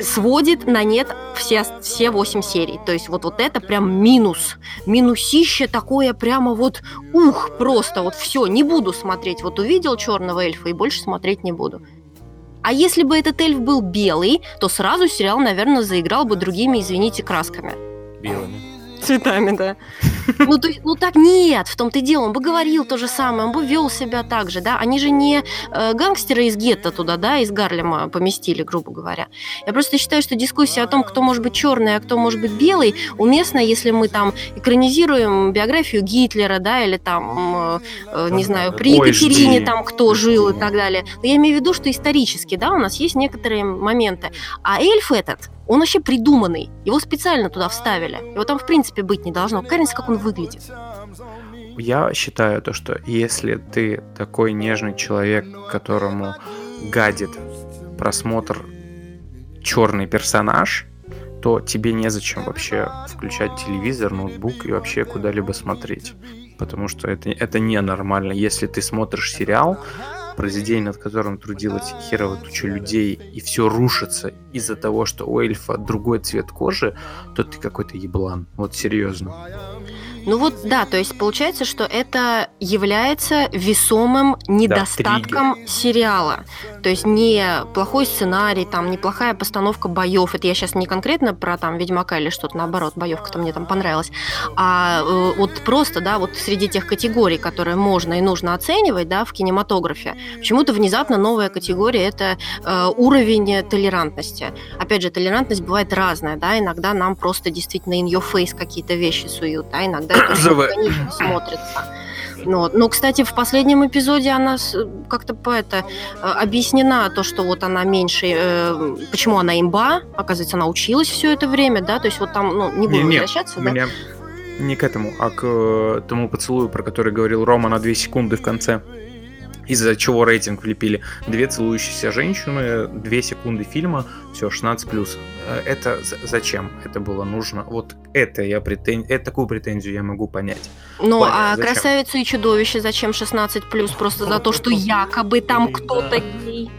сводит на нет все, все 8 серий. То есть вот, вот это прям минус. Минусище такое прямо вот, ух, просто вот все, не буду смотреть. Вот увидел черного эльфа и больше смотреть не буду. А если бы этот эльф был белый, то сразу сериал, наверное, заиграл бы другими, извините, красками. Белыми. Цветами, да. Ну, то ну так нет, в том-то и дело. Он бы говорил то же самое, он бы вел себя так же, да. Они же не э, гангстеры из гетто туда, да, из Гарлема поместили, грубо говоря. Я просто считаю, что дискуссия о том, кто может быть черный, а кто может быть белый, уместна, если мы там экранизируем биографию Гитлера, да, или там, э, э, не знаю, при Ой, Екатерине там кто жил и так далее. Но я имею в виду, что исторически, да, у нас есть некоторые моменты. А эльф этот, он вообще придуманный. Его специально туда вставили. Его там, в принципе, быть не должно. Кажется, как он выглядит. Я считаю то, что если ты такой нежный человек, которому гадит просмотр черный персонаж, то тебе незачем вообще включать телевизор, ноутбук и вообще куда-либо смотреть. Потому что это, это ненормально. Если ты смотришь сериал, произведение, над которым трудилась херова туча людей, и все рушится из-за того, что у эльфа другой цвет кожи, то ты какой-то еблан. Вот серьезно. Ну вот, да, то есть получается, что это является весомым недостатком сериала. То есть не плохой сценарий, там, неплохая постановка боев. Это я сейчас не конкретно про там Ведьмака или что-то наоборот, боевка-то мне там понравилась. А э, вот просто, да, вот среди тех категорий, которые можно и нужно оценивать, да, в кинематографе, почему-то внезапно новая категория это э, уровень толерантности. Опять же, толерантность бывает разная, да, иногда нам просто действительно in your face какие-то вещи суют, да, иногда это очень Живо. органично смотрится. Ну, вот. Но, кстати, в последнем эпизоде она как-то по это э, объяснена, то, что вот она меньше, э, почему она имба, оказывается, она училась все это время, да, то есть вот там, ну, не буду Не-не, возвращаться, У да. меня не к этому, а к э, тому поцелую, про который говорил Рома на 2 секунды в конце. Из-за чего рейтинг влепили. Две целующиеся женщины, 2 секунды фильма, все, 16+. Э, Это за- зачем это было нужно? Вот это я претен... это, такую претензию я могу понять. Ну, Понятно, а зачем? красавицу и чудовище зачем 16 плюс? Просто за то, что якобы там кто-то гей.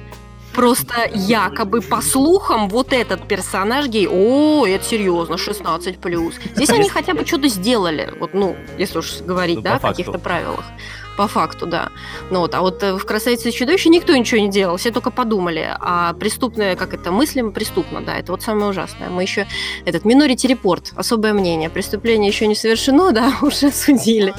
Просто якобы по слухам вот этот персонаж гей. О, это серьезно, 16 плюс. Здесь они хотя бы что-то сделали. Вот, ну, если уж говорить, Ну, да, о каких-то правилах. По факту, да. Ну вот, а вот э, в «Красавице и чудовище» никто ничего не делал, все только подумали. А преступное, как это, мыслим преступно, да, это вот самое ужасное. Мы еще, этот, Minority Report, особое мнение. Преступление еще не совершено, да, уже судили.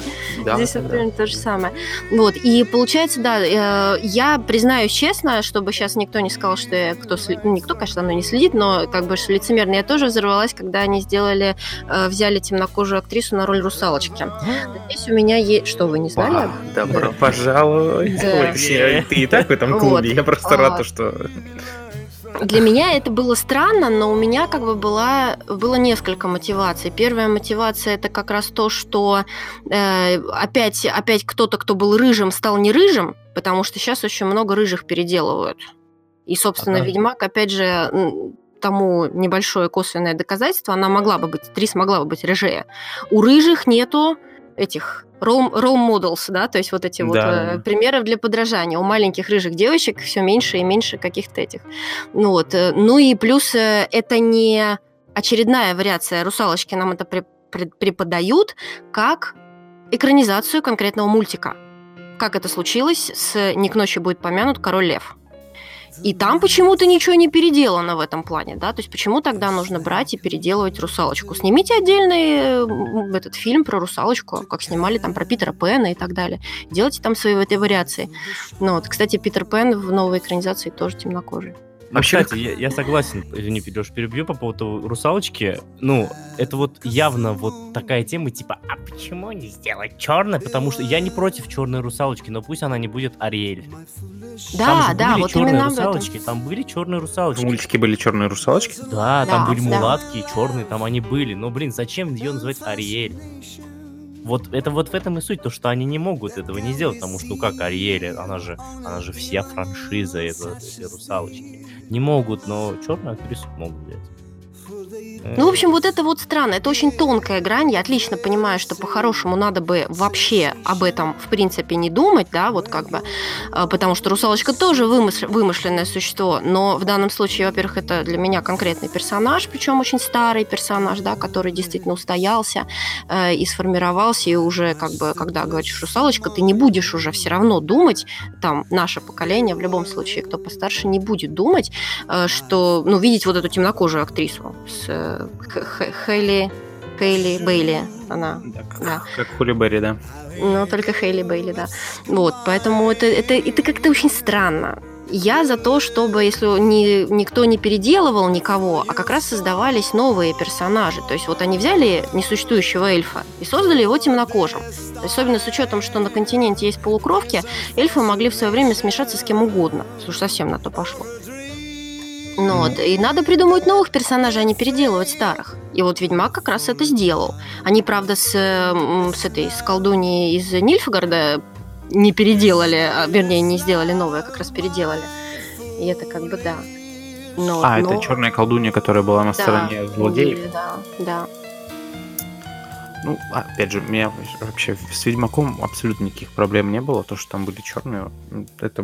Здесь вот примерно то же самое. Вот, и получается, да, э, я признаюсь честно, чтобы сейчас никто не сказал, что я кто сли- ну, никто, конечно, давно не следит, но как бы что лицемерно, я тоже взорвалась, когда они сделали, э, взяли темнокожую актрису на роль русалочки. Здесь у меня есть... Что, вы не знали? Добро пожаловать. Да. Ой, точнее, ты и так в этом Вот. клубе. Я просто рад, Вот. что... Для меня это было странно, но у меня как бы была, было несколько мотиваций. Первая мотивация это как раз то, что э, опять, опять кто-то, кто был рыжим, стал не рыжим, потому что сейчас очень много рыжих переделывают. И, собственно, Ага. Ведьмак, опять же, тому небольшое косвенное доказательство, она могла бы быть, Трис могла бы быть рыжее. У рыжих нету этих role, role models, да, то есть вот эти вот Да. э, примеров для подражания. У маленьких рыжих девочек все меньше и меньше каких-то этих. Ну вот, э, ну и плюс э, это не очередная вариация русалочки, нам это при- при- преподают как экранизацию конкретного мультика. Как это случилось с «Не к ночи будет помянут король лев». И там почему-то ничего не переделано в этом плане, да, то есть почему тогда нужно брать и переделывать русалочку? Снимите отдельный этот фильм про русалочку, как снимали там про Питера Пэна и так далее. Делайте там свои в этой вариации. Ну вот, кстати, Питер Пен в новой экранизации тоже темнокожий. Ну, Вообще, кстати, я, я согласен, извини, Пидёш, перебью по поводу русалочки. Ну, это вот явно вот такая тема, типа, а почему не сделать черной? Потому что я не против черной русалочки, но пусть она не будет Ариэль. там Да, же да, были вот черные русалочки, там были черные В русалочки. мультике были черные русалочки. Да, там Да, были да. мулатки и черные, там они были. Но, блин, зачем ее называть Ариэль? Вот это вот в этом и суть, то, что они не могут этого не сделать, потому что, ну как Ариэль, она же, она же вся франшиза этой русалочки. Не могут, но черную актрису могут взять. Ну, в общем, вот это вот странно. Это очень тонкая грань. Я отлично понимаю, что по-хорошему надо бы вообще об этом, в принципе, не думать, да, вот как бы, а, потому что русалочка тоже вымышленное существо, но в данном случае, во-первых, это для меня конкретный персонаж, причем очень старый персонаж, да, который действительно устоялся э, и сформировался, и уже как бы, когда говоришь русалочка, ты не будешь уже все равно думать, там, наше поколение, в любом случае, кто постарше, не будет думать, э, что, ну, видеть вот эту темнокожую актрису с э, Хейли, Хейли Бейли, она. Да, как, да. как Хули Берри, да. Ну, только Хейли Бейли, да. Вот, поэтому это, это, это как-то очень странно. Я за то, чтобы, если ни, никто не переделывал никого, а как раз создавались новые персонажи. То есть вот они взяли несуществующего эльфа и создали его темнокожим. Особенно с учетом, что на континенте есть полукровки, эльфы могли в свое время смешаться с кем угодно, уж совсем на то пошло. Ну, вот. И надо придумывать новых персонажей, а не переделывать старых. И вот Ведьмак как раз это сделал. Они, правда, с, с этой с колдуньей из Нильфгарда не переделали, а, вернее, не сделали новое, как раз переделали. И это как бы да. Но, а, но... это черная колдунья, которая была на да, стороне злодеев? Да, да. Ну, опять же, у меня вообще с Ведьмаком абсолютно никаких проблем не было. То, что там были черные, это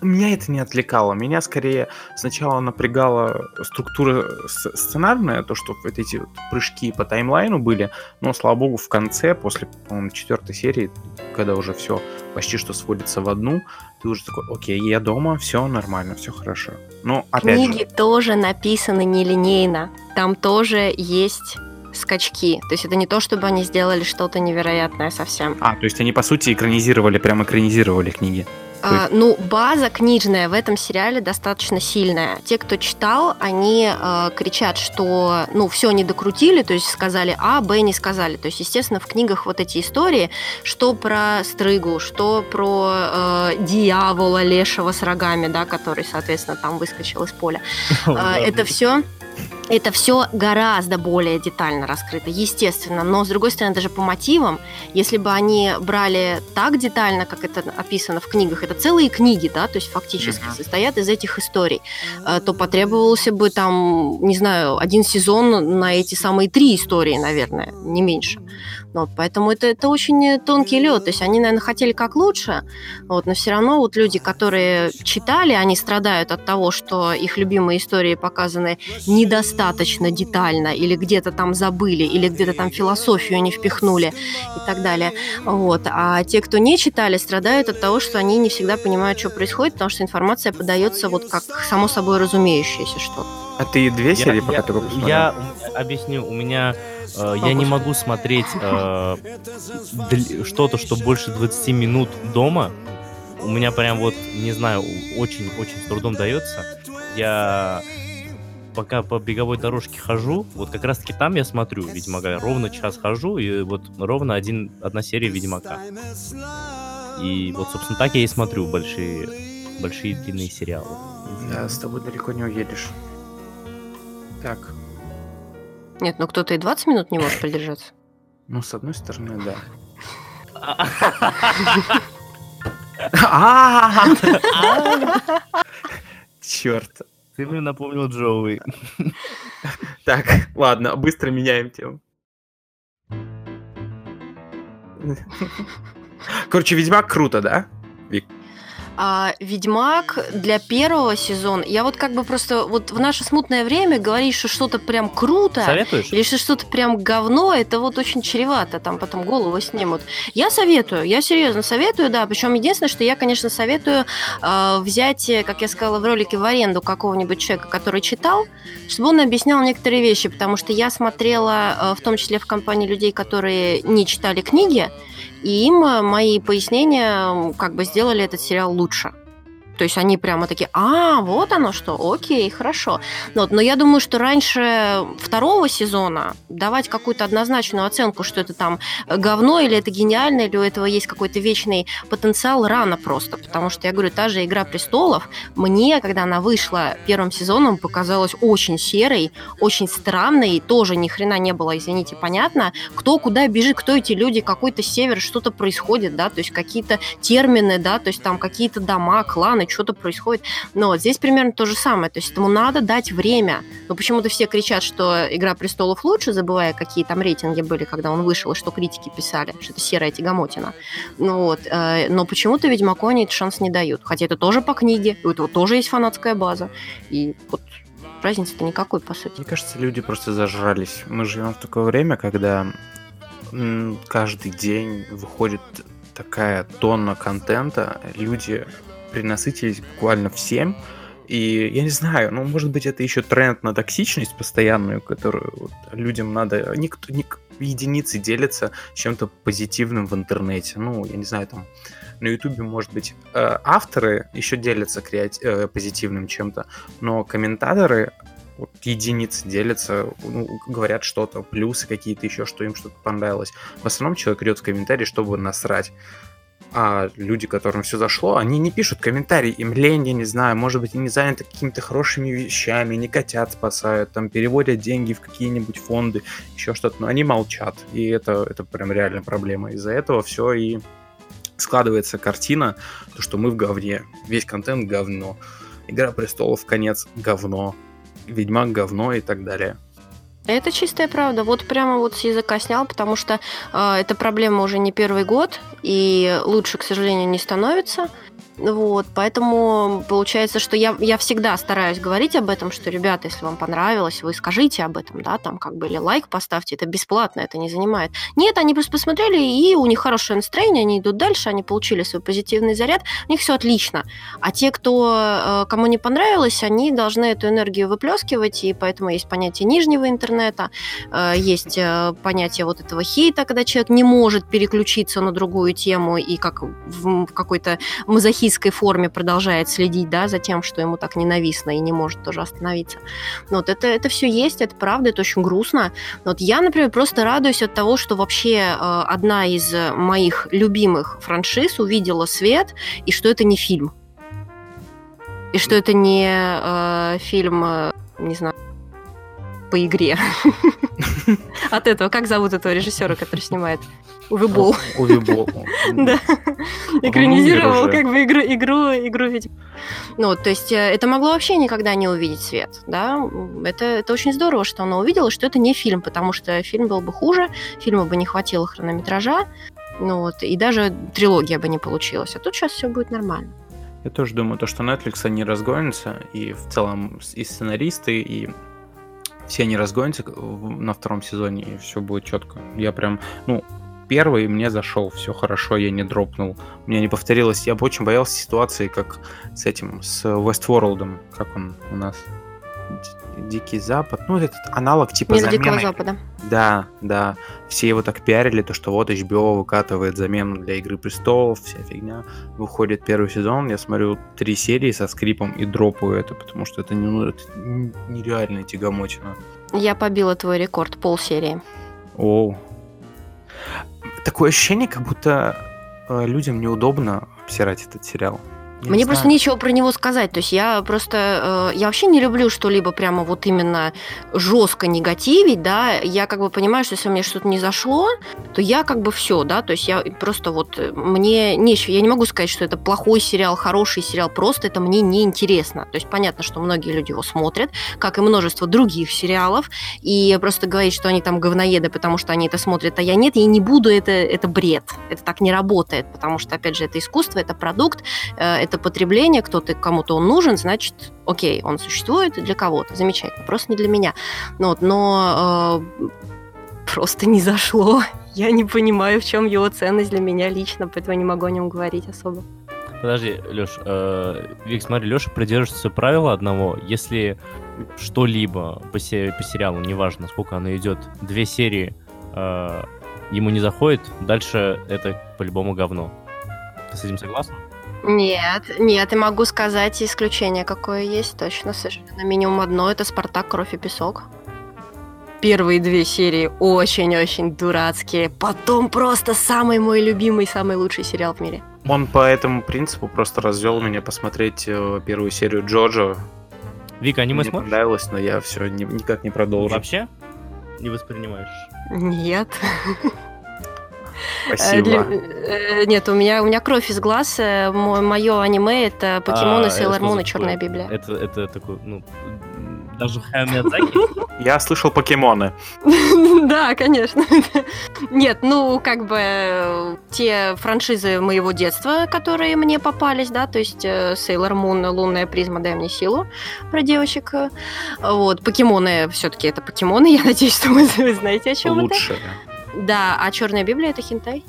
меня это не отвлекало. Меня скорее сначала напрягала структура сценарная, то, что вот эти вот прыжки по таймлайну были. Но, слава богу, в конце, после, по-моему, четвертой серии, когда уже все почти что сводится в одну, ты уже такой, окей, я дома, все нормально, все хорошо. Но опять Книги же... тоже написаны нелинейно. Там тоже есть скачки. То есть это не то, чтобы они сделали что-то невероятное совсем. А, то есть они, по сути, экранизировали, прям экранизировали книги. А, ну, база книжная в этом сериале достаточно сильная. Те, кто читал, они э, кричат, что, ну, все не докрутили, то есть сказали А, Б не сказали. То есть, естественно, в книгах вот эти истории, что про Стрыгу, что про э, дьявола лешего с рогами, да, который, соответственно, там выскочил из поля. Э, это все это все гораздо более детально раскрыто, естественно. Но, с другой стороны, даже по мотивам, если бы они брали так детально, как это описано в книгах, это целые книги, да, то есть фактически uh-huh. состоят из этих историй, э, то потребовался бы там, не знаю, один сезон на эти самые три истории, наверное, не меньше. Вот, поэтому это, это очень тонкий лед. То есть они, наверное, хотели как лучше, вот, но все равно вот люди, которые читали, они страдают от того, что их любимые истории показаны недостаточно детально, или где-то там забыли, или где-то там философию не впихнули и так далее. Вот. А те, кто не читали, страдают от того, что они не всегда понимают, что происходит, потому что информация подается вот как само собой разумеющееся что-то. А ты две серии я, пока я, только посмотрел? Я объясню, у меня э, я не могу смотреть э, что-то, что больше 20 минут дома. У меня прям вот, не знаю, очень-очень с трудом дается. Я пока по беговой дорожке хожу, вот как раз-таки там я смотрю Ведьмака. Ровно час хожу, и вот ровно один, одна серия Ведьмака. И вот, собственно, так я и смотрю большие, большие длинные сериалы. Да, с тобой далеко не уедешь. Так. Нет, ну кто-то и 20 минут не может продержаться. Ну, с одной стороны, да. Черт. Ты мне напомнил Джоуи. Так, ладно, быстро меняем тему. Короче, Ведьмак круто, да? А Ведьмак для первого сезона, я вот как бы просто вот в наше смутное время говорить, что что-то прям круто, Советуешь? или что что-то прям говно, это вот очень чревато, там потом голову снимут. Я советую, я серьезно советую, да, причем единственное, что я, конечно, советую э, взять, как я сказала в ролике, в аренду какого-нибудь человека, который читал, чтобы он объяснял некоторые вещи, потому что я смотрела, э, в том числе в компании людей, которые не читали книги, и им э, мои пояснения как бы сделали этот сериал лучше. То есть они прямо такие, а, вот оно что, окей, хорошо. Вот, но я думаю, что раньше второго сезона давать какую-то однозначную оценку, что это там говно, или это гениально, или у этого есть какой-то вечный потенциал, рано просто. Потому что, я говорю, та же «Игра престолов» мне, когда она вышла первым сезоном, показалась очень серой, очень странной, тоже ни хрена не было, извините, понятно, кто куда бежит, кто эти люди, какой-то север, что-то происходит, да, то есть какие-то термины, да, то есть там какие-то дома, кланы, что-то происходит. Но здесь примерно то же самое. То есть этому надо дать время. Но почему-то все кричат, что «Игра престолов» лучше, забывая, какие там рейтинги были, когда он вышел, и что критики писали, что это серая тягомотина. Ну вот. Э, но почему-то Ведьмаку они этот шанс не дают. Хотя это тоже по книге, у этого тоже есть фанатская база. И вот разницы-то никакой, по сути. Мне кажется, люди просто зажрались. Мы живем в такое время, когда каждый день выходит такая тонна контента, люди принасытились буквально всем. И я не знаю, ну, может быть, это еще тренд на токсичность постоянную, которую вот, людям надо... Никто, ник, единицы делятся чем-то позитивным в интернете. Ну, я не знаю, там на Ютубе, может быть, э, авторы еще делятся креати... э, позитивным чем-то, но комментаторы вот единицы делятся, ну, говорят что-то, плюсы какие-то еще, что им что-то понравилось. В основном человек идет в комментарии, чтобы насрать. А люди, которым все зашло, они не пишут комментарии, им лень, я не знаю, может быть, они заняты какими-то хорошими вещами, не котят спасают, там, переводят деньги в какие-нибудь фонды, еще что-то, но они молчат, и это, это прям реально проблема. Из-за этого все и складывается картина, то, что мы в говне, весь контент говно, Игра престолов, конец, говно, Ведьмак говно и так далее. Это чистая правда. Вот прямо вот с языка снял, потому что э, эта проблема уже не первый год, и лучше, к сожалению, не становится. Вот, поэтому получается, что я, я всегда стараюсь говорить об этом, что, ребята, если вам понравилось, вы скажите об этом, да, там как бы или лайк поставьте, это бесплатно, это не занимает. Нет, они просто посмотрели, и у них хорошее настроение, они идут дальше, они получили свой позитивный заряд, у них все отлично. А те, кто, э, кому не понравилось, они должны эту энергию выплескивать, и поэтому есть понятие нижнего интернета, э, есть э, понятие вот этого хейта, когда человек не может переключиться на другую тему, и как в какой-то мазохизм мазохистской форме продолжает следить, да, за тем, что ему так ненавистно и не может тоже остановиться. Вот это, это все есть, это правда, это очень грустно. Вот я, например, просто радуюсь от того, что вообще э, одна из моих любимых франшиз увидела свет, и что это не фильм. И что это не э, фильм, э, не знаю, по игре. От этого, как зовут этого режиссера, который снимает? Уве Болл. Да. Экранизировал как бы игру, игру, игру ведь. Ну, то есть э, это могло вообще никогда не увидеть свет, да. Это, это очень здорово, что оно увидело, что это не фильм, потому что фильм был бы хуже, фильма бы не хватило хронометража, ну вот, и даже трилогия бы не получилась. А тут сейчас все будет нормально. Я тоже думаю, то, что Netflix они разгонятся, и в целом и сценаристы, и все они разгонятся на втором сезоне, и все будет четко. Я прям, ну, первый мне зашел, все хорошо, я не дропнул. У меня не повторилось. Я бы очень боялся ситуации, как с этим, с Westworld, как он у нас Дикий Запад, ну, этот аналог типа Мир замены. Дикого Запада. Да, да. Все его так пиарили, то, что вот HBO выкатывает замену для Игры Престолов, вся фигня. Выходит первый сезон, я смотрю три серии со скрипом и дропаю это, потому что это, ну, это нереальная тягомотина. Я побила твой рекорд, полсерии. О, такое ощущение, как будто э, людям неудобно обсирать этот сериал. Я Мне просто знаю. нечего про него сказать. То есть я просто... Э, я вообще не люблю что-либо прямо вот именно жестко негативить, да. Я как бы понимаю, что если мне что-то не зашло, то я как бы все, да. То есть я просто вот... Э, мне нечего... Я не могу сказать, что это плохой сериал, хороший сериал. Просто это мне не интересно. То есть понятно, что многие люди его смотрят, как и множество других сериалов. И просто говорить, что они там говноеды, потому что они это смотрят, а я нет, я не буду, это, это бред. Это так не работает, потому что, опять же, это искусство, это продукт, э, это потребление, кто-то кому-то он нужен, значит, окей, он существует для кого-то, замечательно, просто не для меня. Ну, но э, просто не зашло. Я не понимаю, в чем его ценность для меня лично, поэтому не могу о нем говорить особо. Подожди, Леш, э, Вик, смотри, Леша придерживается правила одного. Если что-либо по, се- по сериалу, неважно, сколько оно идет, две серии э, ему не заходит, дальше это по-любому говно. Ты с этим согласен? Нет, нет, и могу сказать исключение какое есть, точно, совершенно. Минимум одно, это «Спартак. Кровь и песок». Первые две серии очень-очень дурацкие. Потом просто самый мой любимый, самый лучший сериал в мире. Он по этому принципу просто развел меня посмотреть э, первую серию Джоджо. Вика, аниме Мне смотришь? понравилось, но я все никак не продолжил. Вообще? Не воспринимаешь? Нет. Э, Спасибо. для- э, Нет, у меня, у меня кровь из глаз. Мое аниме это покемоны, А, Сейлор Мун и Черная? Библия. Это, это такой, ну, даже Хаяо Миядзаки? Я слышал покемоны. Да, конечно. Нет, ну, как бы э, те франшизы моего детства, которые мне попались, да, то есть Сейлор Мун, Лунная призма, дай мне силу, про девочек. э, Вот, покемоны, все-таки это покемоны, я надеюсь, что вы вы знаете, о чем это. Лучше. Да, а Черная Библия это хентай.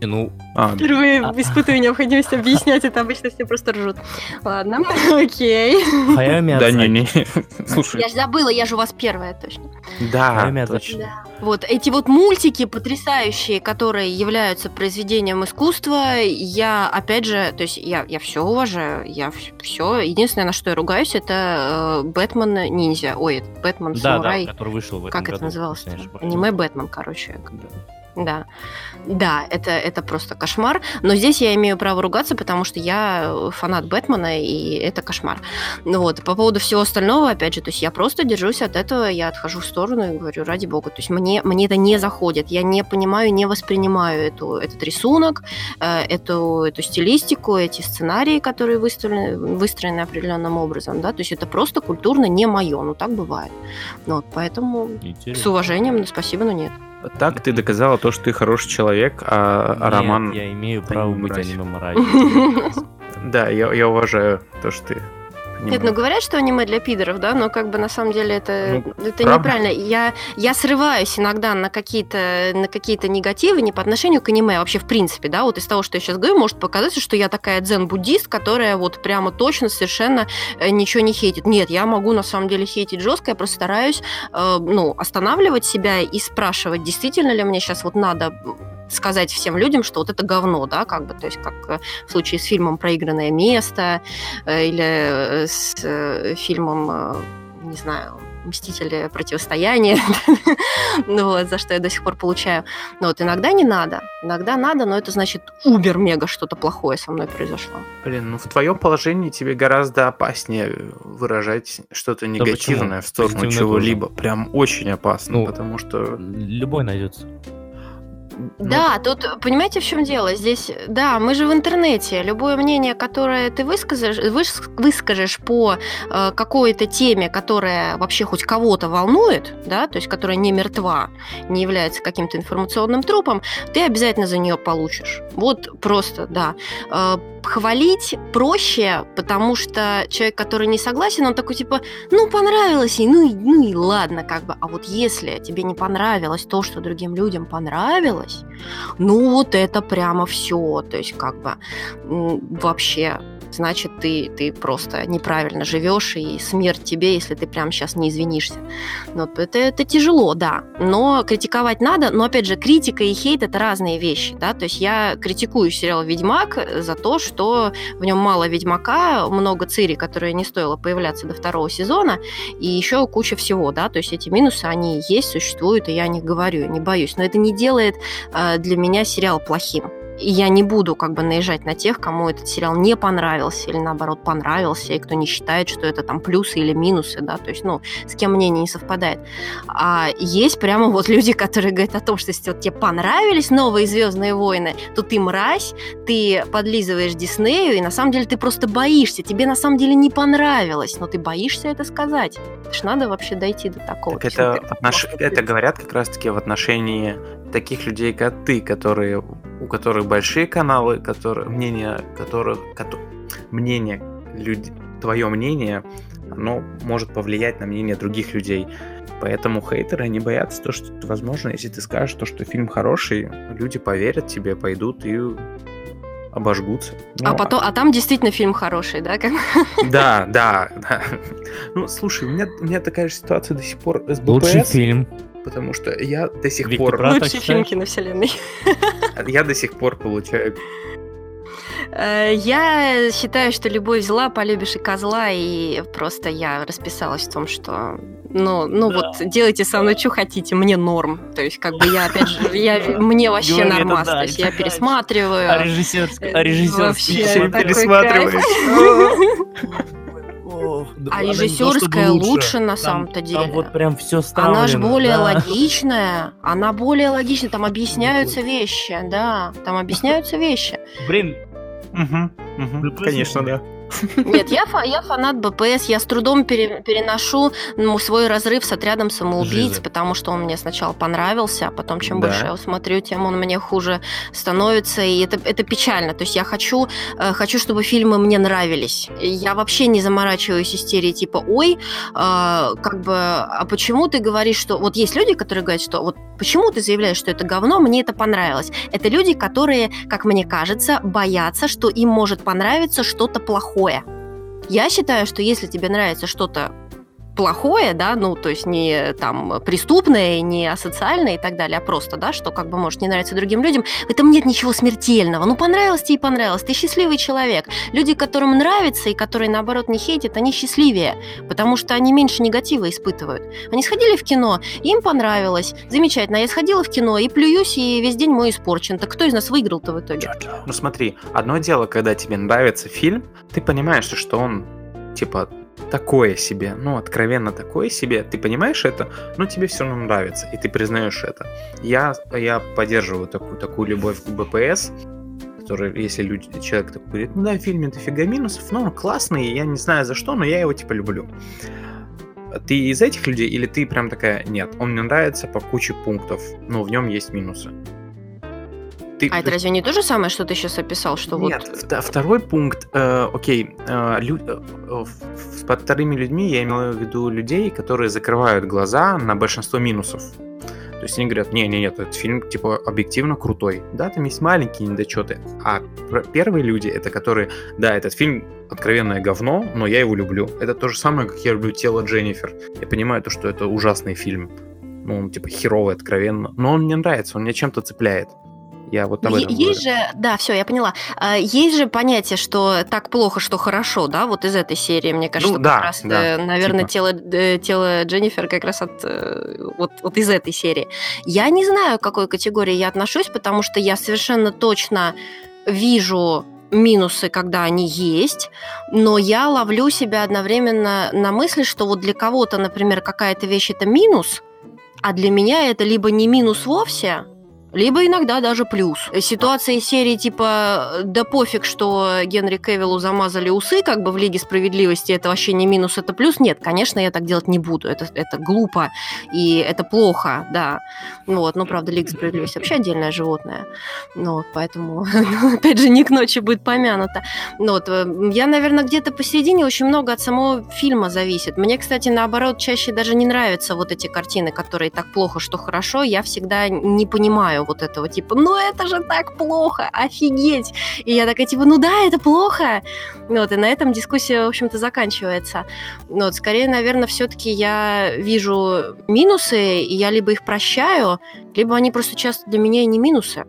Ну, А, Впервые испытываю необходимость объяснять это, обычно все просто ржут. Ладно, окей. Хаяо да не, не. Слушай, Я же забыла, я же у вас первая, точно. да, Миядзаки. точно. Да. Вот эти вот мультики потрясающие, которые являются произведением искусства, я опять же, то есть я, я все уважаю, я все. Единственное, на что я ругаюсь, это э, Бэтмен ниндзя. Ой, Бэтмен Да, да, самурай. который вышел в этом как это называлось? Аниме Бэтмен, короче. Да. Да. Это, это просто кошмар. Но здесь я имею право ругаться, потому что я э, фанат Бэтмена, и это кошмар. Ну вот, по поводу всего остального, опять же, то есть я просто держусь от этого, я отхожу в сторону и говорю, ради бога, то есть мне, мне это не заходит, я не понимаю, не воспринимаю эту, этот рисунок, э, эту, эту стилистику, эти сценарии, которые выстроены, выстроены определенным образом, да, то есть это просто культурно не мое, ну так бывает. Вот, поэтому с Интересно. уважением, но спасибо, но нет. Так ты доказала то, что ты хороший человек, а, а Нет, Роман... я имею право быть аниме-мразью. Да, я, я уважаю то, что ты... Нет, ну говорят, что аниме для пидоров, да, но как бы на самом деле это, Ну, это правда. неправильно. Я, я срываюсь иногда на какие-то на какие-то негативы не по отношению к аниме, а вообще в принципе, да, вот из того, что я сейчас говорю, может показаться, что я такая дзен-буддист, которая вот прямо точно совершенно э, ничего не хейтит. Нет, я могу на самом деле хейтить жестко, я просто стараюсь, э, ну, останавливать себя и спрашивать, действительно ли мне сейчас вот надо сказать всем людям, что вот это говно, да, как бы, то есть как э, в случае с фильмом «Проигранное место», э, или э, с фильмом, не знаю, «Мстители. Противостояние», ну вот, за что я до сих пор получаю. Но вот иногда не надо, иногда надо, но это значит убер-мега что-то плохое со мной произошло. Блин, ну в твоем положении тебе гораздо опаснее выражать что-то негативное почему? в сторону чего-либо. Прям очень опасно, Ну, потому что... Любой найдется. Ну, Да, тут, понимаете, в чем дело? Здесь, да, мы же в интернете. Любое мнение, которое ты выскажешь, выс- выскажешь по э, какой-то теме, которая вообще хоть кого-то волнует, да, то есть которая не мертва, не является каким-то информационным трупом, ты обязательно за нее получишь. Вот просто, да. Э, хвалить проще, потому что человек, который не согласен, он такой типа, ну понравилось ей, ну и, ну и ладно, как бы. А вот если тебе не понравилось то, что другим людям понравилось, ну вот это прямо все, то есть как бы вообще значит, ты, ты просто неправильно живешь, и смерть тебе, если ты прямо сейчас не извинишься. Ну, Вот, это, это тяжело, да. Но критиковать надо, но, опять же, критика и хейт – это разные вещи, да. То есть я критикую сериал «Ведьмак» за то, что в нем мало Ведьмака, много Цири, которая не стоило появляться до второго сезона, и еще куча всего, да. То есть эти минусы, они есть, существуют, и я о них говорю, не боюсь. Но это не делает э, для меня сериал плохим. И я не буду как бы наезжать на тех, кому этот сериал не понравился или наоборот понравился, и кто не считает, что это там плюсы или минусы, да, то есть, ну, с кем мнение не совпадает. А есть прямо вот люди, которые говорят о том, что если вот тебе понравились новые Звездные войны, то ты мразь, ты подлизываешь Диснею, и на самом деле ты просто боишься, тебе на самом деле не понравилось, но ты боишься это сказать. Это ж надо вообще дойти до такого. Так это, отнош- это говорят как раз-таки в отношении таких людей, как ты, которые, у которых большие каналы, которые, мнение которых, кото- мнение люди, твое мнение, оно может повлиять на мнение других людей. Поэтому хейтеры, они боятся то, что, возможно, если ты скажешь то, что фильм хороший, люди поверят тебе, пойдут и обожгутся. А Ну, потом, а там действительно фильм хороший, да? Как... Да, да, да. Ну, слушай, у меня, у меня такая же ситуация до сих пор с Лучший БПС, фильм. Потому что я до сих Виктор пор, Брат, Лучший так фильм считаешь? киновселенной. я до сих пор получаю Э, Я считаю, что любовь зла, полюбишь и козла, и просто я расписалась в том, что, ну, ну Да. вот, делайте со мной что хотите, мне норм. То есть, как бы я, опять же, я, мне вообще нормас. да, То есть, я пересматриваю. А режиссерский, а режиссерский вообще, фильм да А режиссерская лучше, на Там- самом-то деле. Там вот прям все ставлено. Она же более да. логичная, она более логичная, там объясняются вещи, да, там объясняются вещи. Блин, мгм, ДПС Конечно, да. Нет, я, фа- я фанат БПС, я с трудом пере- переношу ну, свой разрыв с отрядом самоубийц, Жиза. потому что он мне сначала понравился, а потом чем Да. больше я его смотрю, тем он мне хуже становится, и это, это печально. То есть я хочу, э, хочу, чтобы фильмы мне нравились. Я вообще не заморачиваюсь истерией типа, ой, э, как бы, а почему ты говоришь, что... Вот есть люди, которые говорят, что вот почему ты заявляешь, что это говно, мне это понравилось. Это люди, которые, как мне кажется, боятся, что им может понравиться что-то плохое. Я считаю, что если тебе нравится что-то плохое, да, ну, то есть не там преступное, не асоциальное и так далее, а просто, да, что как бы может не нравиться другим людям, в этом нет ничего смертельного. Ну, понравилось тебе и понравилось, ты счастливый человек. Люди, которым нравится и которые, наоборот, не хейтят, они счастливее, потому что они меньше негатива испытывают. Они сходили в кино, им понравилось, замечательно, а я сходила в кино и плююсь, и весь день мой испорчен. Так кто из нас выиграл-то в итоге? Ну смотри, одно дело, когда тебе нравится фильм, ты понимаешь, что он, типа, такое себе, ну, откровенно такое себе, ты понимаешь это, но тебе все равно нравится, и ты признаешь это. Я, я поддерживаю такую, такую любовь к БПС, который, если люди, человек такой говорит, ну да, в фильме дофига минусов, но он классный, я не знаю за что, но я его, типа, люблю. Ты из этих людей, или ты прям такая, нет, он мне нравится по куче пунктов, но в нем есть минусы. Ты, А это разве не то же самое, что ты сейчас описал, что нет, вот... вта- второй пункт, э, окей, э, лю- э, э, в- под вторыми людьми я имел в виду людей, которые закрывают глаза на большинство минусов. То есть они говорят, не, не, нет, этот фильм типа объективно крутой. Да, там есть маленькие недочеты. А первые люди, это которые, да, этот фильм откровенное говно, но я его люблю. Это то же самое, как я люблю тело Дженнифер. Я понимаю то, что это ужасный фильм. Ну, он типа херовый, откровенно. Но он мне нравится, он меня чем-то цепляет. Я вот об этом Есть же, да, все, я поняла. А, Есть же понятие, что так плохо, что хорошо, да, вот из этой серии, мне кажется, Ну, да, как раз, да, э, наверное, типа. тело, э, тело Дженнифер как раз от э, вот, вот из этой серии. Я не знаю, к какой категории я отношусь, потому что я совершенно точно вижу минусы, когда они есть, но я ловлю себя одновременно на мысли, что вот для кого-то, например, какая-то вещь это минус, а для меня это либо не минус вовсе, либо иногда даже плюс. Ситуация из серии типа «Да пофиг, что Генри Кевиллу замазали усы как бы в Лиге Справедливости, это вообще не минус, это плюс». Нет, конечно, я так делать не буду. Это, это глупо и это плохо, да. Ну Вот, но правда, Лига Справедливости вообще отдельное животное. Ну, вот, поэтому, опять же, не к ночи будет помянуто. Ну, вот, э, я, наверное, где-то посередине очень много от самого фильма зависит. Мне, кстати, наоборот, чаще даже не нравятся вот эти картины, которые так плохо, что хорошо. Я всегда не понимаю вот этого, типа, ну это же так плохо, офигеть. И я такая, типа, ну да, это плохо. Вот, и на этом дискуссия, в общем-то, заканчивается. Вот, скорее, наверное, все-таки я вижу минусы, и я либо их прощаю, либо они просто часто для меня и не минусы.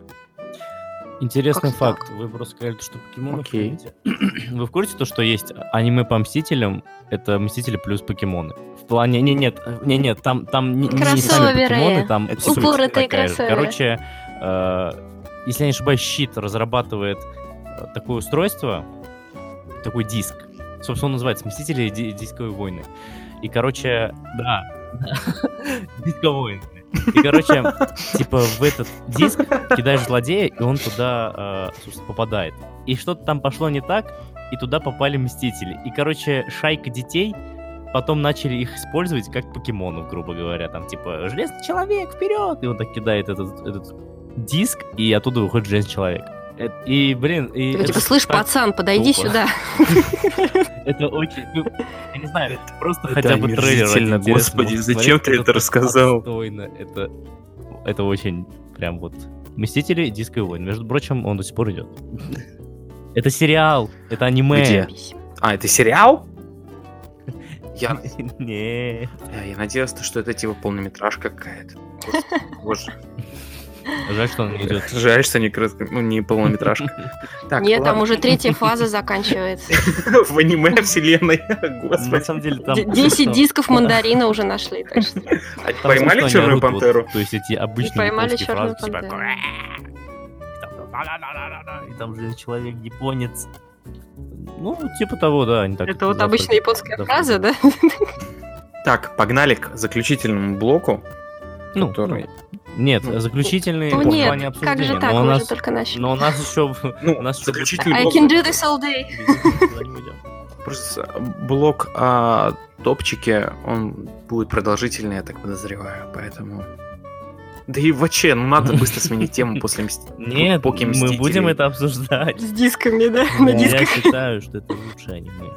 Интересный факт. так. Вы просто сказали, что покемонов Окей. любите. Вы в курсе то, что есть аниме по Мстителям? Это Мстители плюс покемоны. В плане... Не, нет, не, нет, там, там не, не сами покемоны, там Это упоротые кроссоверы. Короче, э, если я не ошибаюсь, Щит разрабатывает э, такое устройство, такой диск. Собственно, он называется Мстители Ди- Дисковые войны. И, короче, да, Дисковые. И, короче, типа в этот диск кидаешь злодея, и он туда, э, собственно, попадает. И что-то там пошло не так, и туда попали Мстители. И, короче, шайка детей потом начали их использовать как покемонов, грубо говоря. Там, типа, железный человек, вперед! И он так кидает этот, этот диск, и оттуда выходит железный человек. Э, И, блин, и... Это типа, слышь, так пацан, подойди тупо. сюда. Это очень... ну, Я не знаю, просто Это хотя бы трейлер. господи, зачем ты это рассказал? отстойно. Это, это очень прям вот... Мстители Диско войн. Между прочим, он до сих пор идет. Это сериал, это аниме. Где? А, это сериал? Я, Не. я, я надеялся, что это типа полнометражка какая-то. Боже. Жаль, что он не идет. Жаль, что не, крат- ну, не полнометражка. Так, Нет, там ладно. уже третья фаза заканчивается. в аниме вселенной. На Господи. самом деле там... Д- смешно. 10 дисков мандарина уже нашли. так что- А Там Поймали черную пантеру? То есть эти обычные поймали «Черную типа, пантеру». И там, там же человек японец. Ну, типа того, да. они так Это вот обычная японская фраза, да? Так, погнали к заключительному блоку, Ну, который... Нет, Ну, заключительный Ну в нет, плане как же обсуждения. так, Но у нас, только начали. но у нас еще... Ну, у нас еще заключительный I блок. can do this all day. Просто блок о топчике, он будет продолжительный, я так подозреваю, поэтому... Да и вообще, ну надо быстро сменить тему после Нет, мы будем это обсуждать. С дисками, да? На Я дисках. считаю, что это лучшее аниме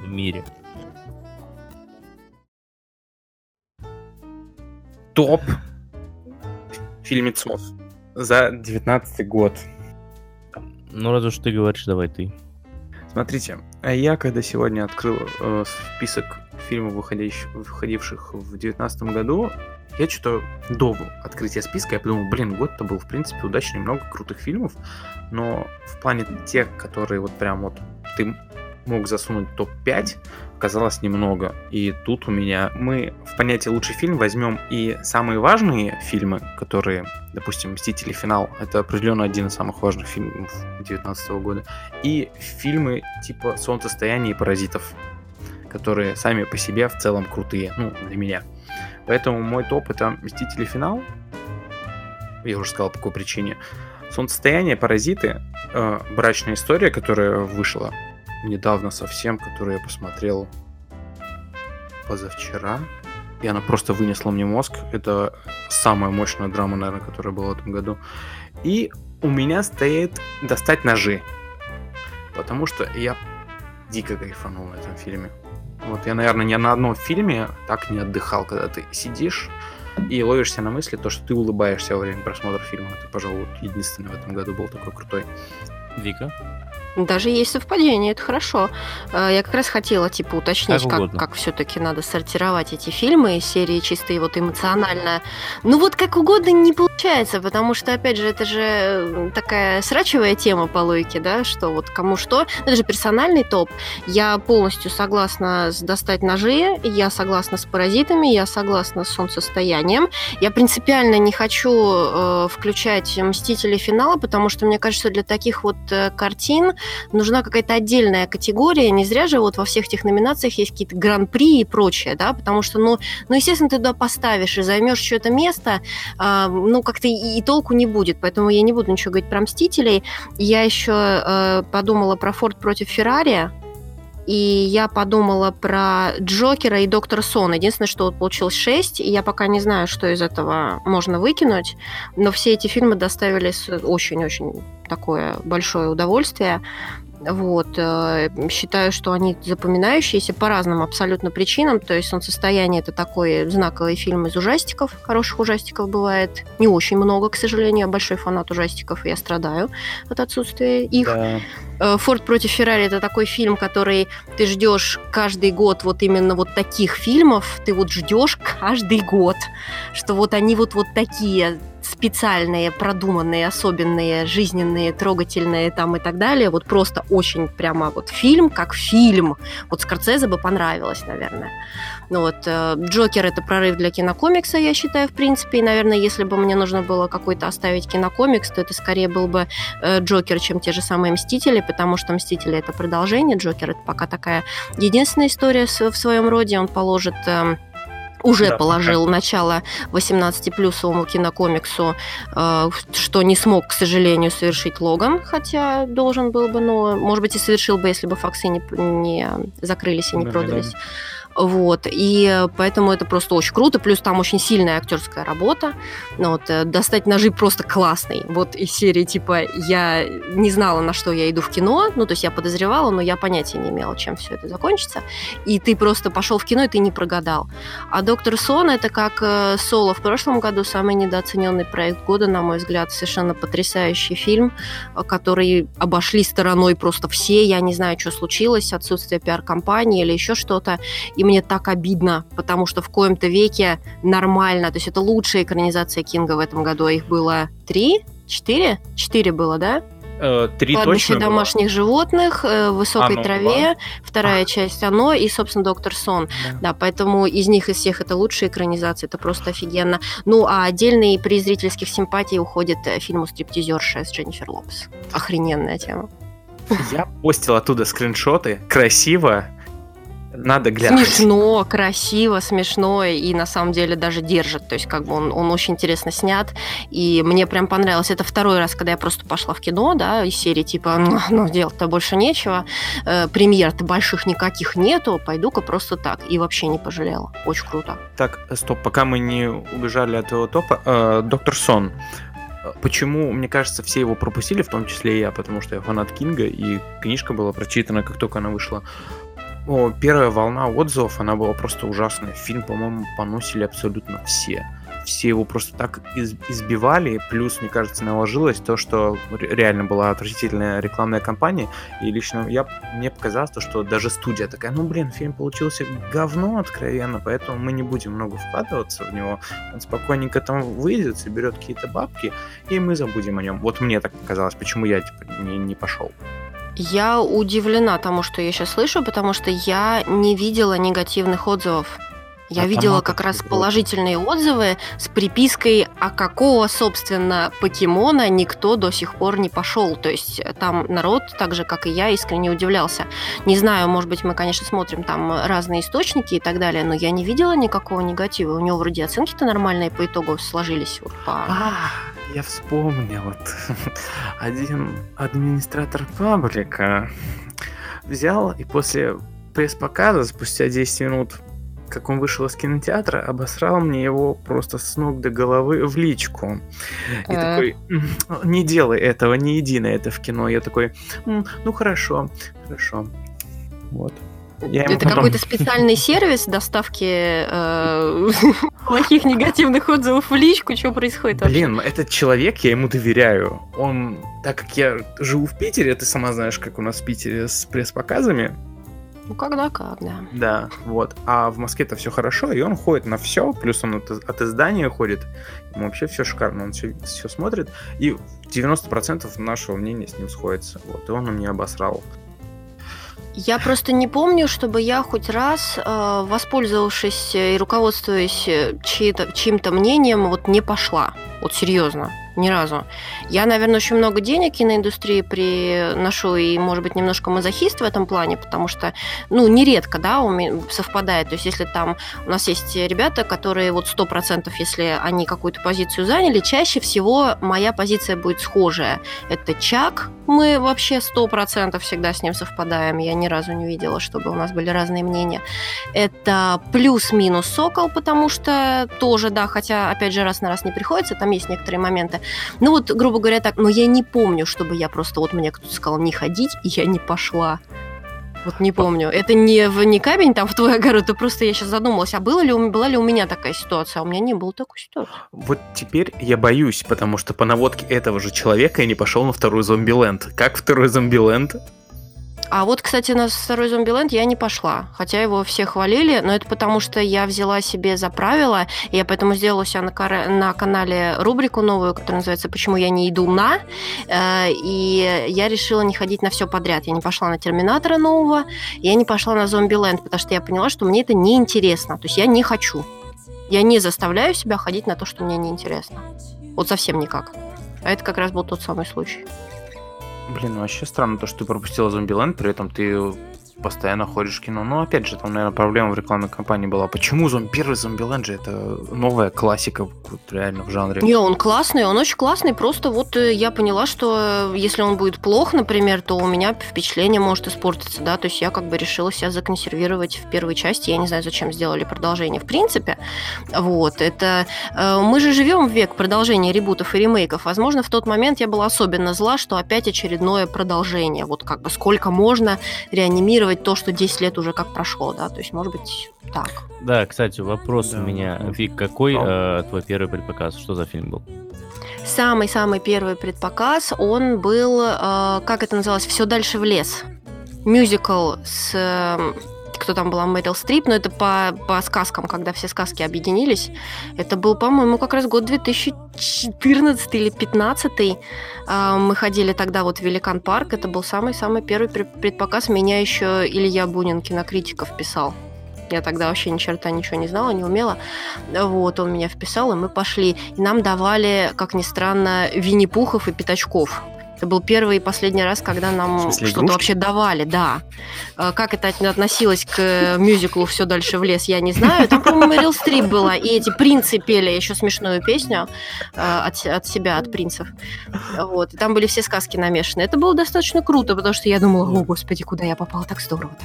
в мире. Топ фильмецов за 19 год. Ну, раз уж ты говоришь, давай ты. Смотрите, а я когда сегодня открыл э, список фильмов, выходящих, выходивших в 2019 году, я что-то до открытия списка, я подумал, блин, год-то был, в принципе, удачный, много крутых фильмов, но в плане тех, которые вот прям вот ты мог засунуть в топ-5, оказалось немного. И тут у меня мы в понятие лучший фильм возьмем и самые важные фильмы, которые, допустим, «Мстители. Финал» — это определенно один из самых важных фильмов 2019 года, и фильмы типа «Солнцестояние» и «Паразитов», которые сами по себе в целом крутые, ну, для меня. Поэтому мой топ — это «Мстители. Финал», я уже сказал, по какой причине. «Солнцестояние», «Паразиты», э, «Брачная история», которая вышла недавно совсем, которую я посмотрел позавчера, и она просто вынесла мне мозг. Это самая мощная драма, наверное, которая была в этом году. И у меня стоит «Достать ножи», потому что я дико кайфанул на этом фильме. Вот я, наверное, ни на одном фильме так не отдыхал, когда ты сидишь и ловишься на мысли, то, что ты улыбаешься во время просмотра фильма. Это, пожалуй, единственный в этом году был такой крутой. Вика? Даже есть совпадение, это хорошо. Э, Я как раз хотела, типа, уточнить, Как как, как, все-таки надо сортировать эти фильмы из серии чисто и вот эмоционально. Ну вот как угодно не получается, потому что, опять же, это же э, такая срачевая тема по логике, да, что вот кому что. Это же персональный топ. Я полностью согласна с «Достать ножи», я согласна с «Паразитами», я согласна с «Солнцестоянием». Я принципиально не хочу э, включать «Мстители. Финала», потому что, мне кажется, для таких вот э, картин нужна какая-то отдельная категория. Не зря же вот во всех этих номинациях есть какие-то гран-при и прочее, да, потому что, ну, ну естественно, ты туда поставишь и займешь что-то место, а, ну, как-то и, и толку не будет. Поэтому я не буду ничего говорить про «Мстителей». Я еще э, подумала про «Форд против Феррари», и я подумала про Джокера и Доктор Сон. Единственное, что вот получилось 6, и я пока не знаю, что из этого можно выкинуть, но все эти фильмы доставили очень-очень такое большое удовольствие. Вот, э, считаю, что они запоминающиеся по разным абсолютно причинам. То есть «Солнцестояние» — это такой знаковый фильм из ужастиков. Хороших ужастиков бывает не очень много, к сожалению. Я большой фанат ужастиков, и я страдаю от отсутствия их. Да. Э, Форд против Феррари это такой фильм, который ты ждешь каждый год вот именно вот таких фильмов, ты вот ждешь каждый год, что вот они вот вот такие специальные, продуманные, особенные, жизненные, трогательные там и так далее. Вот просто очень прямо вот фильм как фильм. Вот Скорцезе бы понравилось, наверное. Ну вот э, Джокер это прорыв для кинокомикса, я считаю, в принципе. И, наверное, если бы мне нужно было какой-то оставить кинокомикс, то это скорее был бы э, Джокер, чем те же самые Мстители, потому что Мстители это продолжение, Джокер это пока такая единственная история в своем роде, он положит эм, уже Да, положил начало 18-плюсовому кинокомиксу, э, что не смог, к сожалению, совершить Логан, хотя должен был бы, но, может быть, и совершил бы, если бы факсы не, не закрылись и не Да, продались. Вот, и поэтому это просто очень круто, плюс там очень сильная актерская работа, ну, вот, э, достать ножи просто классный, вот из серии, типа, я не знала, на что я иду в кино, ну, то есть я подозревала, но я понятия не имела, чем все это закончится, и ты просто пошел в кино, и ты не прогадал. А Доктор Сон это как э, Соло в прошлом году самый недооцененный проект года, на мой взгляд, совершенно потрясающий фильм, э, который обошли стороной просто все. Я не знаю, что случилось, отсутствие пиар-компании или еще что-то. И мне так обидно, потому что в коем-то веке нормально. То есть это лучшая экранизация Кинга в этом году. Их было три, четыре, четыре было, да? Э, Три Кладбище точно домашних животных, э, в высокой Оно траве, вторая А. часть оно и, собственно, доктор Сон. было. Да, поэтому из них из всех это лучшая экранизация, это просто офигенно. Ну, а отдельный при зрительских симпатий уходит э, фильму «Стриптизерша» с Дженнифер Лопес. Охрененная тема. Я постил оттуда скриншоты. Красиво. Надо глянуть. Смешно, красиво, смешно и на самом деле даже держит. То есть как бы он, он очень интересно снят. И мне прям понравилось. Это второй раз, когда я просто пошла в кино, да, из серии типа, ну, ну, делать-то больше нечего. Э, премьер-то больших никаких нету, пойду-ка просто так. И вообще не пожалела. Очень круто. Так, стоп, пока мы не убежали от его топа. э, Доктор Сон. Почему, мне кажется, все его пропустили, в том числе и я, потому что я фанат Кинга, и книжка была прочитана, как только она вышла. О, первая волна отзывов, она была просто ужасная. Фильм, по-моему, поносили абсолютно все. Все его просто так из- избивали, плюс, мне кажется, наложилось то, что ре- реально была отвратительная рекламная кампания, и лично я, мне показалось, то, что даже студия такая, ну, блин, фильм получился говно откровенно, поэтому мы не будем много вкладываться в него, он спокойненько там выйдет, соберет какие-то бабки, и мы забудем о нем. Вот мне так показалось, почему я типа, не, не пошел. Я удивлена тому, что я сейчас слышу, потому что я не видела негативных отзывов. Я А видела как раз положительные отзывы с припиской, а какого, собственно, покемона никто до сих пор не пошел. То есть э, там народ, так же, как и я, искренне удивлялся. Не знаю, может быть, мы, конечно, смотрим там разные источники и так далее, но я не видела никакого негатива. У него вроде оценки-то нормальные по итогу сложились. Вот по... А, я вспомнил. Вот. Один администратор паблика взял и после пресс-показа, спустя 10 минут, как он вышел из кинотеатра, обосрал мне его просто с ног до головы в личку. И такой, «М, не делай этого, не иди на это в кино. Я такой, «М, ну хорошо, хорошо. Вот. Я Это потом- какой-то специальный сервис доставки э, плохих негативных отзывов в личку. Что происходит вообще? Блин, этот человек, я ему доверяю. Он, так как я живу в Питере, ты сама знаешь, как у нас в Питере с пресс-показами. Ну, когда как, да. Да, вот. А в Москве-то все хорошо, и он ходит на все, плюс он от, от издания ходит. Ему вообще все шикарно, он все, смотрит. И 90% нашего мнения с ним сходится. Вот, и он у меня обосрал. Я просто не помню, чтобы я хоть раз, э, воспользовавшись и руководствуясь э, чьим-то мнением, вот не пошла. Вот серьезно, ни разу. Я, наверное, очень много денег киноиндустрии приношу и, может быть, немножко мазохист в этом плане, потому что, ну, нередко, да, у меня совпадает. То есть, если там у нас есть ребята, которые вот 100%, если они какую-то позицию заняли, чаще всего моя позиция будет схожая. Это Чак, мы вообще 100% всегда с ним совпадаем. Я ни разу не видела, чтобы у нас были разные мнения. Это плюс-минус Сокол, потому что тоже, да, хотя, опять же, раз на раз не приходится, там есть некоторые моменты. Ну вот, грубо говоря, так, но я не помню, чтобы я просто, вот мне кто-то сказал не ходить, и я не пошла. Вот не помню. Это не, в, не камень там в твой огород, это просто я сейчас задумалась, а было ли, была ли у меня такая ситуация? А у меня не было такой ситуации. Вот теперь я боюсь, потому что по наводке этого же человека я не пошел на второй зомби-ленд. Как второй зомби-ленд? А вот, кстати, на второй зомби-ленд я не пошла. Хотя его все хвалили, но это потому, что я взяла себе за правило, и я поэтому сделала у себя на, кара- на канале рубрику новую, которая называется «Почему я не иду на?». Э, И я решила не ходить на все подряд. Я не пошла на Терминатора нового, я не пошла на зомби-ленд, потому что я поняла, что мне это неинтересно. То есть я не хочу. Я не заставляю себя ходить на то, что мне неинтересно. Вот совсем никак. А это как раз был тот самый случай. Блин, вообще странно то, что ты пропустила Зомбиленд, при этом ты постоянно ходишь в кино. Ну, опять же, там, наверное, проблема в рекламной кампании была. Почему зомби... первый Зомбиленд же это новая классика вот, реально в жанре? Не, он классный, он очень классный. Просто вот э, я поняла, что э, если он будет плох, например, то у меня впечатление может испортиться, да. То есть я как бы решила себя законсервировать в первой части. Я не знаю, зачем сделали продолжение в принципе. Вот, это... э, Мы же живем в век продолжения ребутов и ремейков. Возможно, в тот момент я была особенно зла, что опять очередное продолжение. Вот как бы сколько можно реанимировать транслировать то, что 10 лет уже как прошло, да, то есть, может быть, так. Да, кстати, вопрос Да, у меня. вот. Вик, какой э, твой первый предпоказ? Что за фильм был? Самый-самый первый предпоказ, он был, э, как это называлось, «Все дальше в лес». Мюзикл с... э, кто там была, Мэрил Стрип, но это по, по сказкам, когда все сказки объединились. Это был, по-моему, как раз год 2014 или 2015. Мы ходили тогда вот в Великан Парк. Это был самый-самый первый пре- предпоказ. Меня еще Илья Бунин, кинокритиков, писал. Я тогда вообще ни черта ничего не знала, не умела. Вот, он меня вписал, и мы пошли. И нам давали, как ни странно, Винни-Пухов и Пятачков. Это был первый и последний раз, когда нам смысле, что-то игрушки? вообще давали, да. Э, Как это от- относилось к э, мюзиклу «Все дальше в лес», я не знаю. Там, по-моему, Мэрил Стрип была, и эти принцы пели еще смешную песню э, от, от себя, от принцев. Вот. И там были все сказки намешаны. Это было достаточно круто, потому что я думала, о, господи, куда я попала, так здорово-то.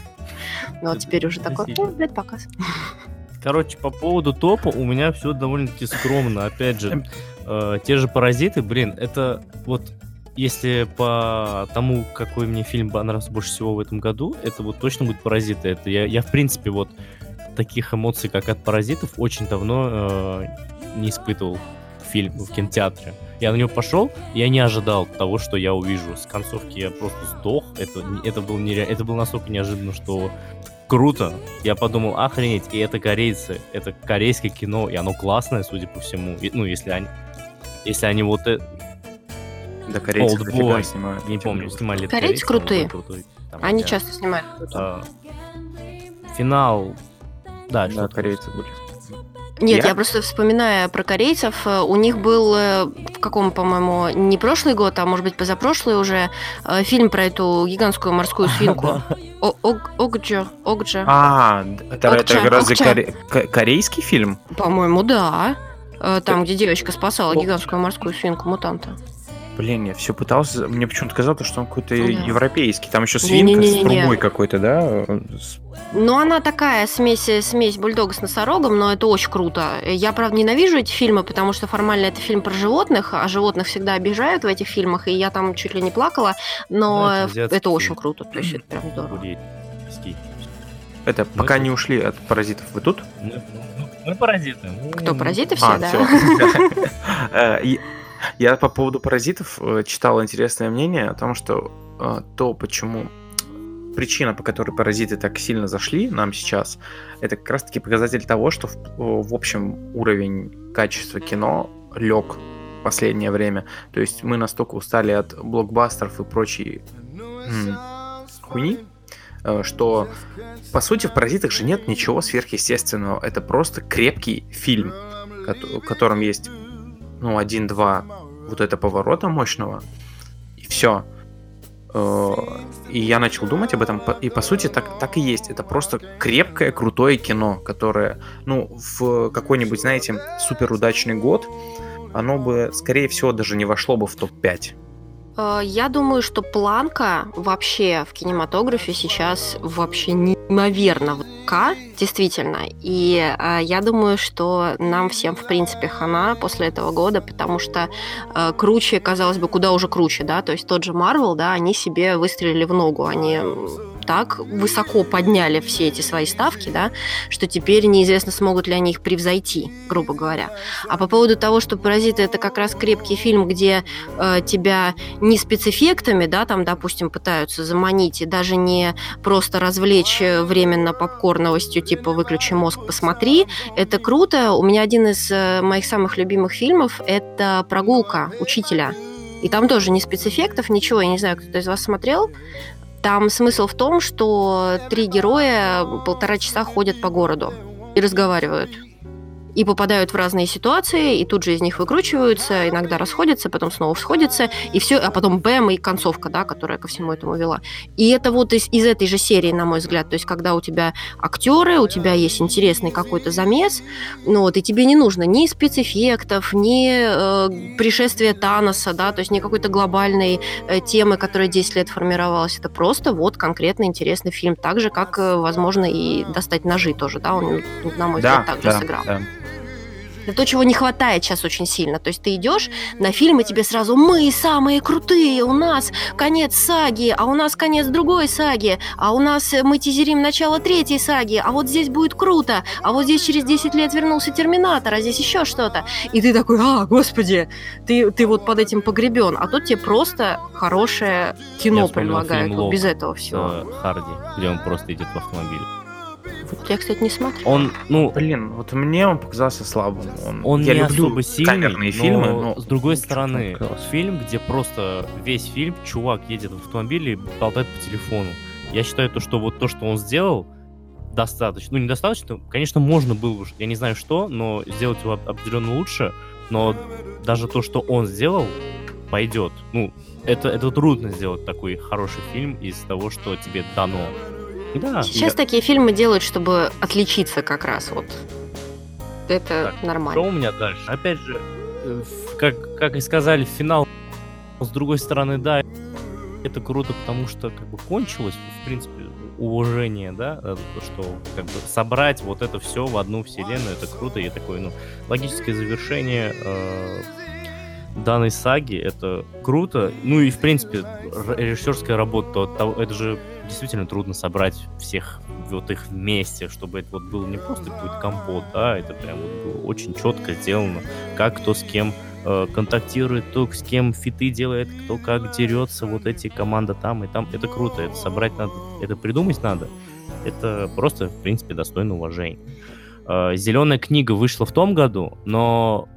Ну, вот теперь уже такой, ну, блядь, показ. Короче, по поводу топа у меня все довольно-таки скромно. Опять же, э, те же паразиты, блин, это вот если по тому, какой мне фильм понравился больше всего в этом году, это вот точно будет паразиты. Это я, я в принципе вот таких эмоций, как от паразитов, очень давно э, не испытывал фильм в кинотеатре. Я на него пошел, я не ожидал того, что я увижу. С концовки я просто сдох. Это, это, было нере... это было настолько неожиданно, что круто. Я подумал, охренеть, и это корейцы, это корейское кино, и оно классное, судя по всему. И, ну, если они, если они вот э- Да, корейцы Old дофига снимают. не помню, снимали Корейцы крутые. крутой. Там, Они да. часто снимают. А, финал, да, Да, что корейцы были. Нет, Я? я просто вспоминаю про корейцев. э, У них был э, в каком, по-моему, не прошлый год, а может быть позапрошлый уже э, фильм про эту гигантскую морскую свинку. Огджо, Огджо. А, это, разве корейский фильм? По-моему, да. Э, Там, где девочка спасала гигантскую морскую свинку мутанта. Блин, я все пытался. Мне почему-то казалось, что он какой-то Да. европейский. Там еще свинка с Не-не-не-не-не. трубой какой-то, да? С- Ну, она такая смесь, смесь бульдога с носорогом, но это очень круто. Я, правда, ненавижу эти фильмы, потому что формально это фильм про животных, а животных всегда обижают в этих фильмах, и я там чуть ли не плакала, но Да, это э, это очень круто, то есть это прям здорово. Это Ну, пока не ушли от паразитов. Вы тут? Мы, мы- мы паразиты. Кто, паразиты все, а, да? всё. Э, Я по поводу паразитов э, читал интересное мнение о том, что э, то, почему причина, по которой паразиты так сильно зашли нам сейчас, это как раз-таки показатель того, что в, в общем уровень качества кино лег в последнее время. То есть мы настолько устали от блокбастеров и прочей хуйни, э, что по сути в паразитах же нет ничего сверхъестественного. Это просто крепкий фильм, в котором есть ну, один-два вот это поворота мощного, и все. И я начал думать об этом, и по сути так, так и есть. Это просто крепкое, крутое кино, которое, ну, в какой-нибудь, знаете, супер удачный год, оно бы, скорее всего, даже не вошло бы в топ-5. Э, Я думаю, что планка вообще в кинематографе сейчас вообще неимоверно высока, действительно. И э, я думаю, что нам всем, в принципе, хана после этого года, потому что э, круче, казалось бы, куда уже круче, да, то есть тот же Марвел, да, они себе выстрелили в ногу, они так высоко подняли все эти свои ставки, да, что теперь неизвестно, смогут ли они их превзойти, грубо говоря. А по поводу того, что «Паразиты» — это как раз крепкий фильм, где э, тебя не спецэффектами, да, там, допустим, пытаются заманить, и даже не просто развлечь э, временно попкорновостью, типа «выключи мозг, посмотри». Это круто. У меня один из э, моих самых любимых фильмов — это «Прогулка учителя». И там тоже не спецэффектов, ничего. Я не знаю, кто-то из вас смотрел. Там смысл в том, что три героя полтора часа ходят по городу и разговаривают. И попадают в разные ситуации, и тут же из них выкручиваются, иногда расходятся, потом снова сходятся, и все, а потом бэм, и концовка, да, которая ко всему этому вела. И это вот из, из этой же серии, на мой взгляд, то есть когда у тебя актеры, у тебя есть интересный какой-то замес, ну вот, и тебе не нужно ни спецэффектов, ни э, пришествия Таноса, да, то есть ни какой-то глобальной э, темы, которая 10 лет формировалась. Это просто вот конкретно интересный фильм. Так же, как, э, возможно, и «Достать ножи» тоже, да, он, на мой взгляд, так же сыграл. да. Это то, чего не хватает сейчас очень сильно. То есть ты идешь на фильм, и тебе сразу «Мы самые крутые! У нас конец саги, а у нас конец другой саги, а у нас э, мы тизерим начало третьей саги, а вот здесь будет круто, а вот здесь через 10 лет вернулся Терминатор, а здесь еще что-то». И ты такой «А, господи, ты, ты вот под этим погребен». А тут тебе просто хорошее кино Я предлагают, фильм без этого всего. э, Харди, где он просто идет в автомобиле. Вот я, кстати, не смотрю. Он, ну, Блин, вот мне он показался слабым. Он, он я не люблю особо сильный, камерные но фильмы, но с другой что-то стороны, фильм, где просто весь фильм чувак едет в автомобиле и болтает по телефону. Я считаю, то, что вот то, что он сделал, достаточно. Ну, недостаточно, конечно, можно было бы, я не знаю что, но сделать его оп- определенно лучше, но даже то, что он сделал, пойдет. Ну, это, это трудно сделать такой хороший фильм из того, что тебе дано. Да, Сейчас такие фильмы делают, чтобы отличиться как раз вот. Это Что нормально. у меня дальше? Опять же, э, как, как и сказали, финал, с другой стороны, да, это круто, потому что как бы кончилось, в принципе, уважение, да, э, то, что как бы собрать вот это все в одну вселенную, это круто, и такое, ну, логическое завершение э, данной саги, это круто. Ну и, в принципе, режиссерская работа, то- то- это же действительно трудно собрать всех вот их вместе, чтобы это вот был не просто какой-то компот, да, это прям вот было очень четко сделано, как кто с кем э, контактирует, кто с кем фиты делает, кто как дерется, вот эти команда там и там, это круто, это собрать надо, это придумать надо, это просто, в принципе, достойно уважения. Зеленая книга вышла в том году, но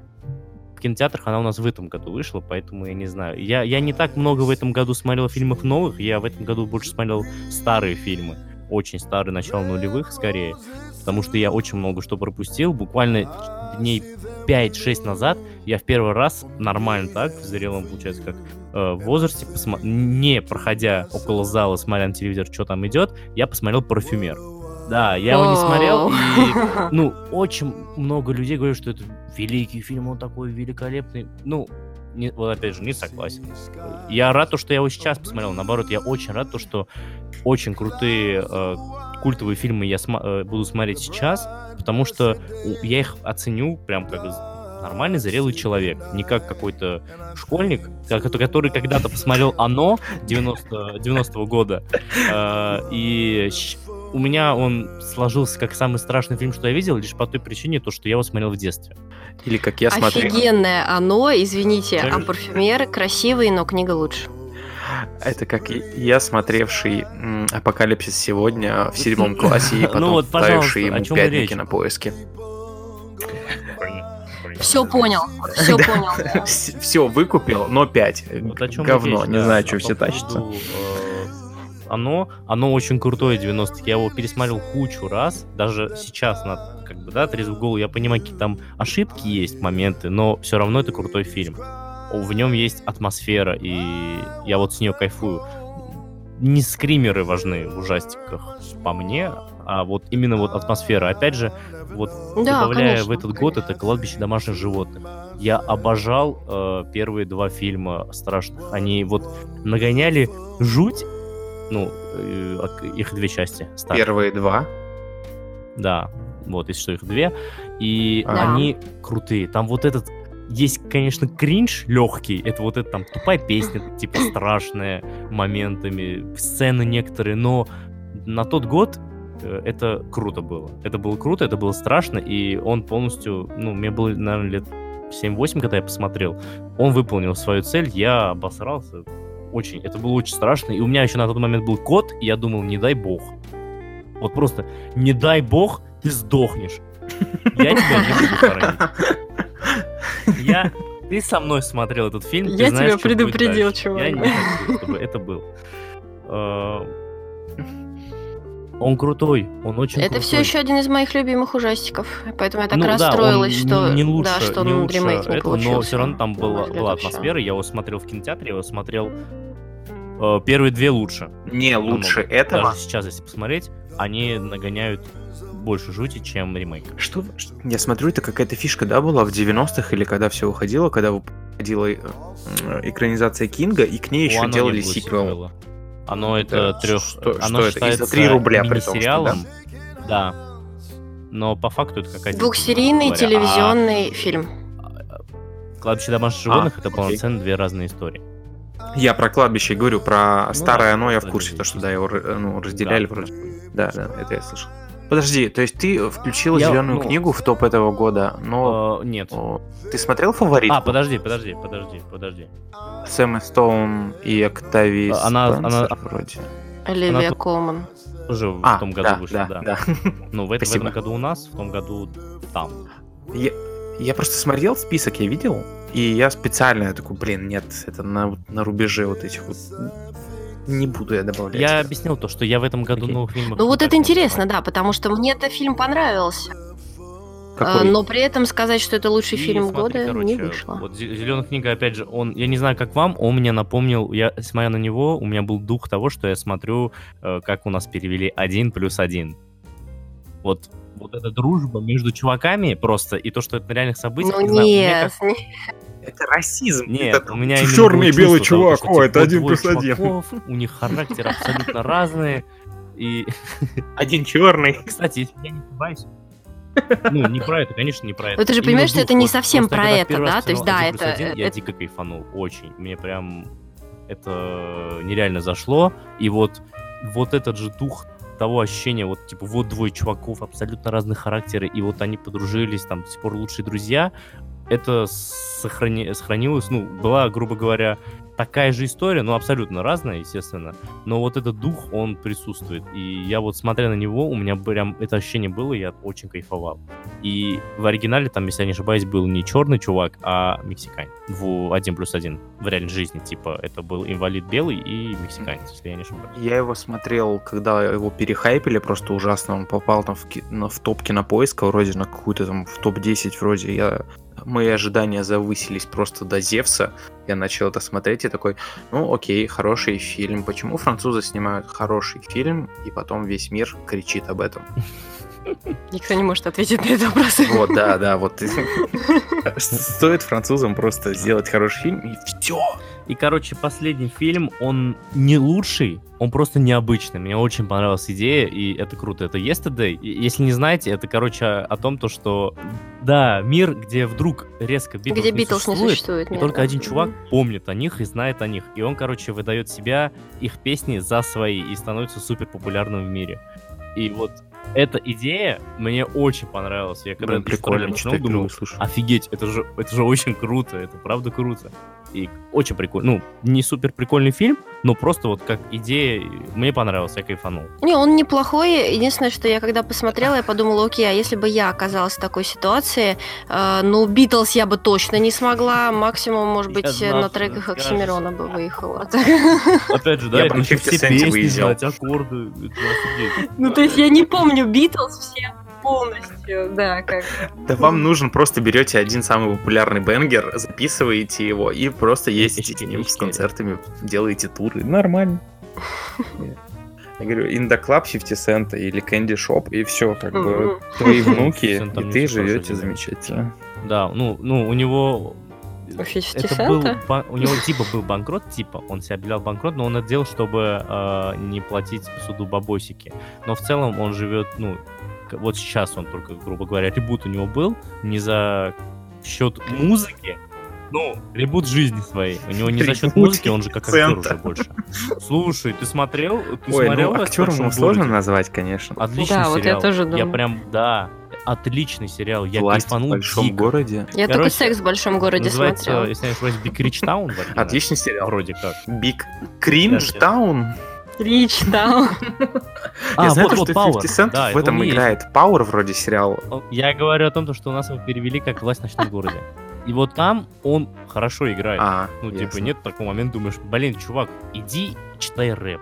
в кинотеатрах она у нас в этом году вышла, поэтому я не знаю. Я, я не так много в этом году смотрел фильмов новых, я в этом году больше смотрел старые фильмы. Очень старые, начало нулевых скорее. Потому что я очень много что пропустил. Буквально дней 5-6 назад я в первый раз нормально так, в зрелом, получается, как э, возрасте, посма- не проходя около зала, смотря на телевизор, что там идет, я посмотрел «Парфюмер». Да, я его не смотрел, и ну, очень много людей говорят, что это великий фильм, он такой великолепный. Ну, не- вот опять же, не согласен. Я рад, то, что я его сейчас посмотрел. Наоборот, я очень рад, то, что очень крутые э, культовые фильмы я сма- э, буду смотреть сейчас, потому что я их оценю прям как нормальный зрелый человек, не как какой-то школьник, который когда-то посмотрел «Оно» 90 90-го года, э, и у меня он сложился как самый страшный фильм, что я видел, лишь по той причине, то, что я его смотрел в детстве. Или как я смотрел. Офигенное оно, извините, а парфюмер красивый, но книга лучше. Это как я, смотревший «Апокалипсис сегодня» в седьмом классе и Ну потом вот, пожалуйста, ставивший ему пять речь? на кинопоиске. Все понял, все Да. понял. Все выкупил, но 5. Вот о чем Говно, речь, не да. знаю, что по все поводу, тащится. Оно, оно очень крутое 90 Я его пересмотрел кучу раз, даже сейчас на как бы, да, трезвый голову, я понимаю, какие там ошибки есть, моменты, но все равно это крутой фильм. В нем есть атмосфера, и я вот с нее кайфую. Не скримеры важны в ужастиках, по мне, а вот именно вот атмосфера. Опять же, вот Да, добавляя конечно, в этот год это кладбище домашних животных. Я обожал э, первые два фильма страшных. Они вот нагоняли жуть. Ну, э, их две части. старые. Первые два. Да, вот, если что, их две. И Да. они крутые. Там вот этот есть, конечно, кринж легкий. Это вот эта там тупая песня, типа страшная моментами, сцены некоторые, но на тот год э, это круто было. Это было круто, это было страшно, и он полностью, ну, мне было, наверное, лет 7-8, когда я посмотрел, он выполнил свою цель, я обосрался. Очень, это было очень страшно. И у меня еще на тот момент был кот, и я думал, не дай бог. Вот просто, не дай бог, ты сдохнешь. Я тебя не буду хоронить. Я... Ты со мной смотрел этот фильм, Я тебя предупредил, чувак. Я не хочу, чтобы это был. Он крутой, он очень Это крутой. все еще один из моих любимых ужастиков, поэтому я так Ну да, расстроилась, он что не лучше, да, что не он лучше ремейк не этого, получился. но все равно там была, была атмосфера. Я его смотрел в кинотеатре, я его смотрел э, первые две лучше. Не лучше Намного. этого. Даже сейчас, если посмотреть, они нагоняют больше жути, чем ремейк. Что? Я смотрю, это какая-то фишка, да, была в 90-х или когда все выходило, когда выходила э, экранизация Кинга, и к ней еще делали сиквел. Оно Да, это трех... что- оно что это? Считается 3 рубля при том, что, мини-сериалом. Да. но по факту это какая-то... Двухсерийный говоря, телевизионный фильм. а Кладбище домашних животных это окей. полноценно две разные истории. Я про кладбище говорю, про Ну старое да, оно, я в это курсе, то, что да, его ну, разделяли Да. вроде. Да, да, это я слышал. Подожди, то есть ты включил Я, зеленую ну, книгу в топ этого года, но Э, нет. о, ты смотрел фаворит? А, подожди, подожди, подожди, подожди. Сэм Стоун и Октавий Она- Спенсер она- вроде. Оливия Колман. Тоже в А, том году да, вышла, да, да. да. Ну, в, это- в этом году у нас, в том году там. Я, я просто смотрел список, я видел, и я специально я такой, блин, нет, это на, на рубеже вот этих вот. Не буду я добавлять. Я объяснил то, что я в этом году Окей. новых фильмов... Ну вот это интересно, да, потому что мне этот фильм понравился. Какой? Э, Но при этом сказать, что это лучший И фильм смотри, года, короче, не вышло. Вот Зеленая книга, опять же, он, я не знаю, как вам, он мне напомнил, я смотря на него, у меня был дух того, что я смотрю, э, как у нас перевели один плюс один. Вот, вот эта дружба между чуваками просто, и то, что это на реальных событиях. Ну не знаю, мне нет, как- Это расизм. Нет, это у меня именно черный и белый того, чувак. О, типа, это один плюс один. У них характеры абсолютно разные. И, Один черный. кстати, если я не ошибаюсь, ну, не про это, конечно, не про это. Ну, ты же Именно понимаешь, что это не совсем просто про это, да? То есть, да, «Один плюс это- один», Я это- дико кайфанул, очень. Мне прям это нереально зашло. И вот, вот этот же дух того ощущения, вот, типа, вот двое чуваков, абсолютно разных характеры, и вот они подружились, там, до сих пор лучшие друзья, это сохрани... сохранилось, ну, была, грубо говоря, такая же история, но абсолютно разная, естественно, но вот этот дух, он присутствует, и я вот, смотря на него, у меня прям это ощущение было, я очень кайфовал. И в оригинале, там, если я не ошибаюсь, был не черный чувак, а мексиканец. В один плюс один в реальной жизни, типа, это был инвалид белый и мексиканец, если я не ошибаюсь. Я его смотрел, когда его перехайпили просто ужасно. Он попал там в, ки- в топ кинопоиска, вроде на какую-то там в топ-10 вроде. Я... Мои ожидания завысились просто до Зевса. Я начал это смотреть и такой, ну окей, хороший фильм. Почему французы снимают хороший фильм, и потом весь мир кричит об этом? Никто не может ответить на этот вопрос. Вот, да, да, вот. Стоит французам просто сделать хороший фильм, и все. И, короче, последний фильм, он не лучший, он просто необычный. Мне очень понравилась идея, и это круто. Это Yesterday. И Если не знаете, это, короче, о том, то, что, да, мир, где вдруг резко Битлз Где не Битлз не существует, существует. и нет, только да. один чувак помнит о них и знает о них. И он, короче, выдает себя, их песни за свои, и становится супер популярным в мире. И вот эта идея мне очень понравилась. Я когда Блин, прикольно, что думал, слышу. Офигеть, это же, это же очень круто, это правда круто. И очень прикольно. Ну, не супер прикольный фильм, но просто вот как идея мне понравился, я кайфанул. Не, он неплохой. Единственное, что я когда посмотрела, я подумала, окей, а если бы я оказалась в такой ситуации, э, ну, Битлз я бы точно не смогла. Максимум, может Я быть, знал, на треках. Оксимирона бы выехала. Опять же, да, Я это бы на еще 50 все песни выезжал. знать, аккорды. Ну, то есть я не помню Битлз все полностью, да, как Да вам нужен просто берете один самый популярный бенгер, записываете его и просто ездите с ним с концертами, делаете туры. Нормально. Я говорю, Club 50 Cent или Candy Shop, и все, как бы твои внуки, 50 Cent там и ты живете замечательно. Да, ну, ну, у него... У 50 Это был, у него типа был банкрот, типа, он себя объявлял банкрот, но он это делал, чтобы э, не платить суду бабосики. Но в целом он живет, ну, вот сейчас он только, грубо говоря, ребут у него был, не за счет музыки, ну, ребут жизни своей. У него не за счет музыки, он же как актер уже больше. Слушай, ты смотрел? Ты Ой, смотрел ну «Секс в актером его сложно городе»? назвать, конечно. Отличный Да, вот я сериал. тоже Я думаю. прям, да, отличный сериал. Я Власть в кайфанул большом дико. городе. Я только Короче, секс в большом городе Называется, смотрела. если не ошибаюсь, Town. в оригинале. Отличный сериал. Вроде как. Биг Кринж Таун. Рич, да. А, Я знаю, вот, то, вот что Power. 50 Cent Да, в это этом он и есть. играет. Power вроде сериал. Я говорю о том, что у нас его перевели как «Власть в ночном городе». И вот там он хорошо играет. А, ну, типа, ясно. нет такого момента, думаешь, блин, чувак, иди читай рэп.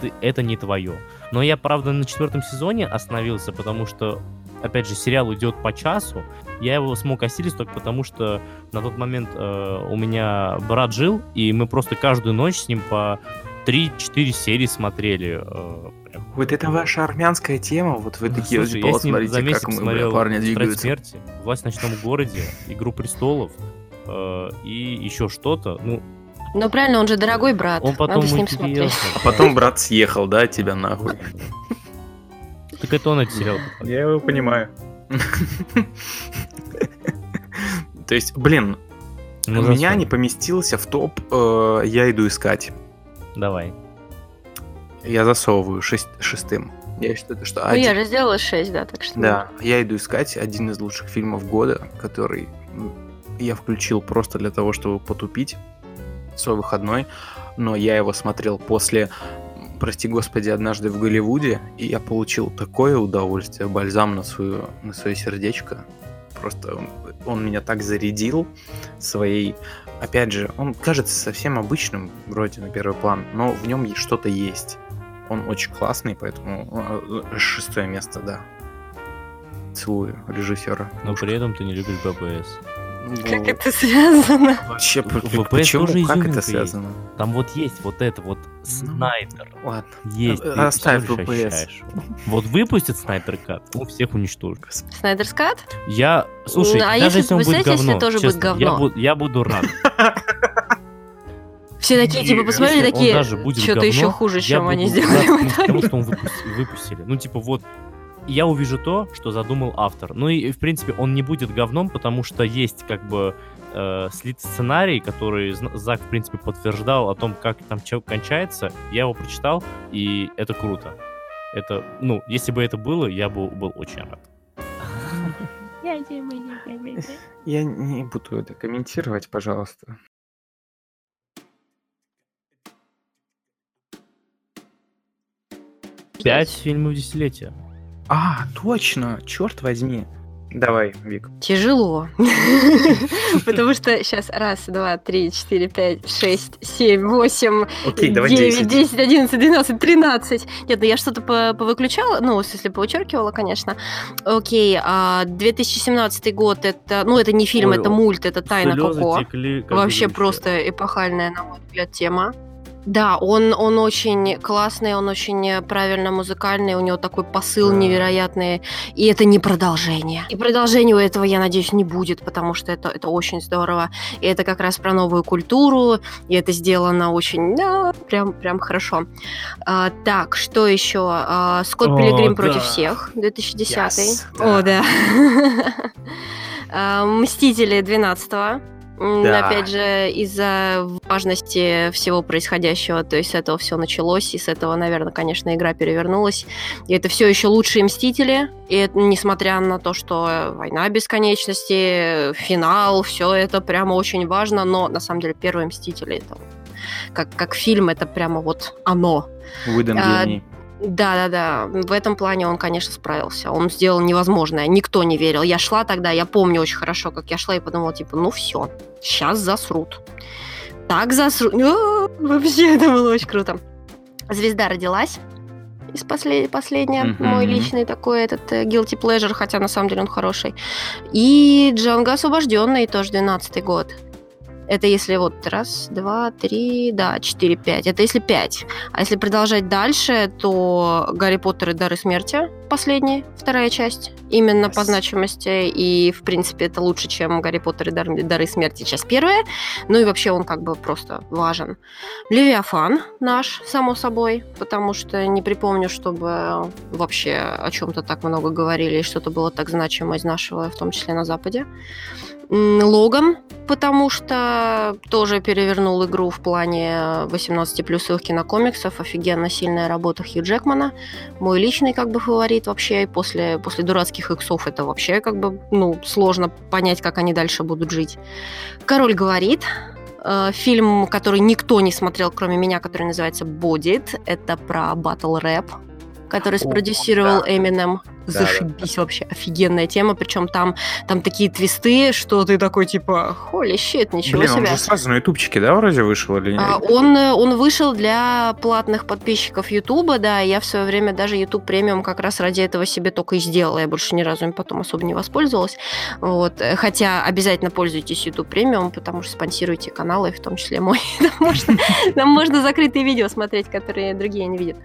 Ты, это не твое. Но я, правда, на четвертом сезоне остановился, потому что, опять же, сериал идет по часу. Я его смог осилить только потому, что на тот момент э, у меня брат жил, и мы просто каждую ночь с ним по 3-4 серии смотрели. э. Вот это ваша армянская тема, вот вы Ну, такие, слушай, типа, я вот с ним смотрите, за месяц как мы, бля, смотрел парни «Тетрадь двигаются. смерти», «Власть в ночном городе», «Игру престолов» э, и еще что-то. Ну, Ну правильно, он же дорогой брат. он потом Надо с ним смотреть. А потом брат съехал, да, от тебя нахуй. Так это он сериал. Я его понимаю. То есть, блин, Ну, у меня не поместился в топ э, «Я иду искать». Давай. Я засовываю шесть- шестым. Я считаю, что Ну, один- я же сделала 6, да, так что... Да, «Я иду искать» один из лучших фильмов года, который я включил просто для того, чтобы потупить свой выходной, но я его смотрел после, прости господи, однажды в Голливуде, и я получил такое удовольствие, бальзам на, свою, на свое сердечко. Просто он, он меня так зарядил своей... Опять же, он кажется совсем обычным, вроде на первый план, но в нем что-то есть. Он очень классный, поэтому э, шестое место, да. Целую режиссера. Но при этом ты не любишь БПС. Как это связано? Вообще, ВПС почему? тоже Как это есть. связано? Там вот есть вот это вот снайпер. Ладно. Есть. Оставь ощущаешь. Вот выпустят снайпер кат, ну всех уничтожит. Снайдерс Кат? Я, слушай, Ну, а даже если- он будет говно, тоже будет говно? Я, буду, я буду рад. Все такие, типа, посмотрели, он такие, даже будет что-то еще хуже, чем они сделали Потому что он выпусти- выпустили. Ну, типа, вот я увижу то, что задумал автор. Ну и, в принципе, он не будет говном, потому что есть, как бы, э, слит сценарий, который Зак, в принципе, подтверждал о том, как там что кончается. Я его прочитал, и это круто. Это, ну, если бы это было, я бы был очень рад. Я не буду это комментировать, пожалуйста. Пять фильмов десятилетия. А, точно, черт возьми. Давай, Вик. Тяжело. Потому что сейчас раз, два, три, четыре, пять, шесть, семь, восемь, девять, 10. десять, одиннадцать, двенадцать, тринадцать. Нет, ну я что-то по- повыключала, ну, смысле, повычеркивала, конечно. Окей, а 2017 год, это, ну, это не фильм, это мульт, это «Тайна Коко». Вообще просто эпохальная, на мой взгляд, тема. Да, он, он очень классный, он очень правильно музыкальный, у него такой посыл Да. невероятный, и это не продолжение. И продолжения у этого, я надеюсь, не будет, потому что это, это очень здорово. И это как раз про новую культуру, и это сделано очень, да, прям, прям хорошо. А, так, что еще? А, Скотт О, Пилигрим да. против всех, 2010. Yes, О, да. А, Мстители 12 Да. Опять же, из-за важности всего происходящего, то есть с этого все началось, и с этого, наверное, конечно, игра перевернулась. И это все еще лучшие мстители, и это, несмотря на то, что война бесконечности, финал, все это прямо очень важно, но на самом деле первые мстители это как, как фильм, это прямо вот оно. Уидон А, гений. Да, да, да. В этом плане он, конечно, справился. Он сделал невозможное. Никто не верил. Я шла тогда, я помню очень хорошо, как я шла и подумала, типа, ну все, сейчас засрут. Так засрут. А, Вообще, это было очень круто. Звезда родилась. Из послед... последняя, Мгм. мой личный такой этот э, guilty pleasure, хотя на самом деле он хороший. И Джанго освобожденный, тоже 12 год. Это если вот раз, два, три, да, четыре, пять. Это если пять. А если продолжать дальше, то Гарри Поттер и Дары смерти, последняя, вторая часть, именно по Yes. значимости. И, в принципе, это лучше, чем Гарри Поттер и Дар- Дары смерти, часть первая. Ну и вообще он как бы просто важен. Левиафан наш, само собой, потому что не припомню, чтобы вообще о чем-то так много говорили и что-то было так значимо из нашего, в том числе на Западе. Логан, потому что тоже перевернул игру в плане 18 плюсовых кинокомиксов. Офигенно сильная работа Хью Джекмана. Мой личный как бы фаворит вообще. И после, после дурацких иксов это вообще как бы, ну, сложно понять, как они дальше будут жить. Король говорит. Э, Фильм, который никто не смотрел, кроме меня, который называется «Бодит». Это про батл рэп, который спродюсировал. Эминем. Да, Зашибись вообще, офигенная тема. Причем там, там такие твисты, что ты такой типа, холи щит, ничего Блин, он себе. же сразу на ютубчике, да, вроде вышел или А, нет? Он, э, он вышел для платных подписчиков Ютуба, да, я в свое время даже YouTube премиум как раз ради этого себе только и сделала. Я больше ни разу им потом особо не воспользовалась. Вот. Хотя обязательно пользуйтесь YouTube премиум, потому что спонсируйте каналы, в том числе мой. Там можно, там можно закрытые видео смотреть, которые другие не видят.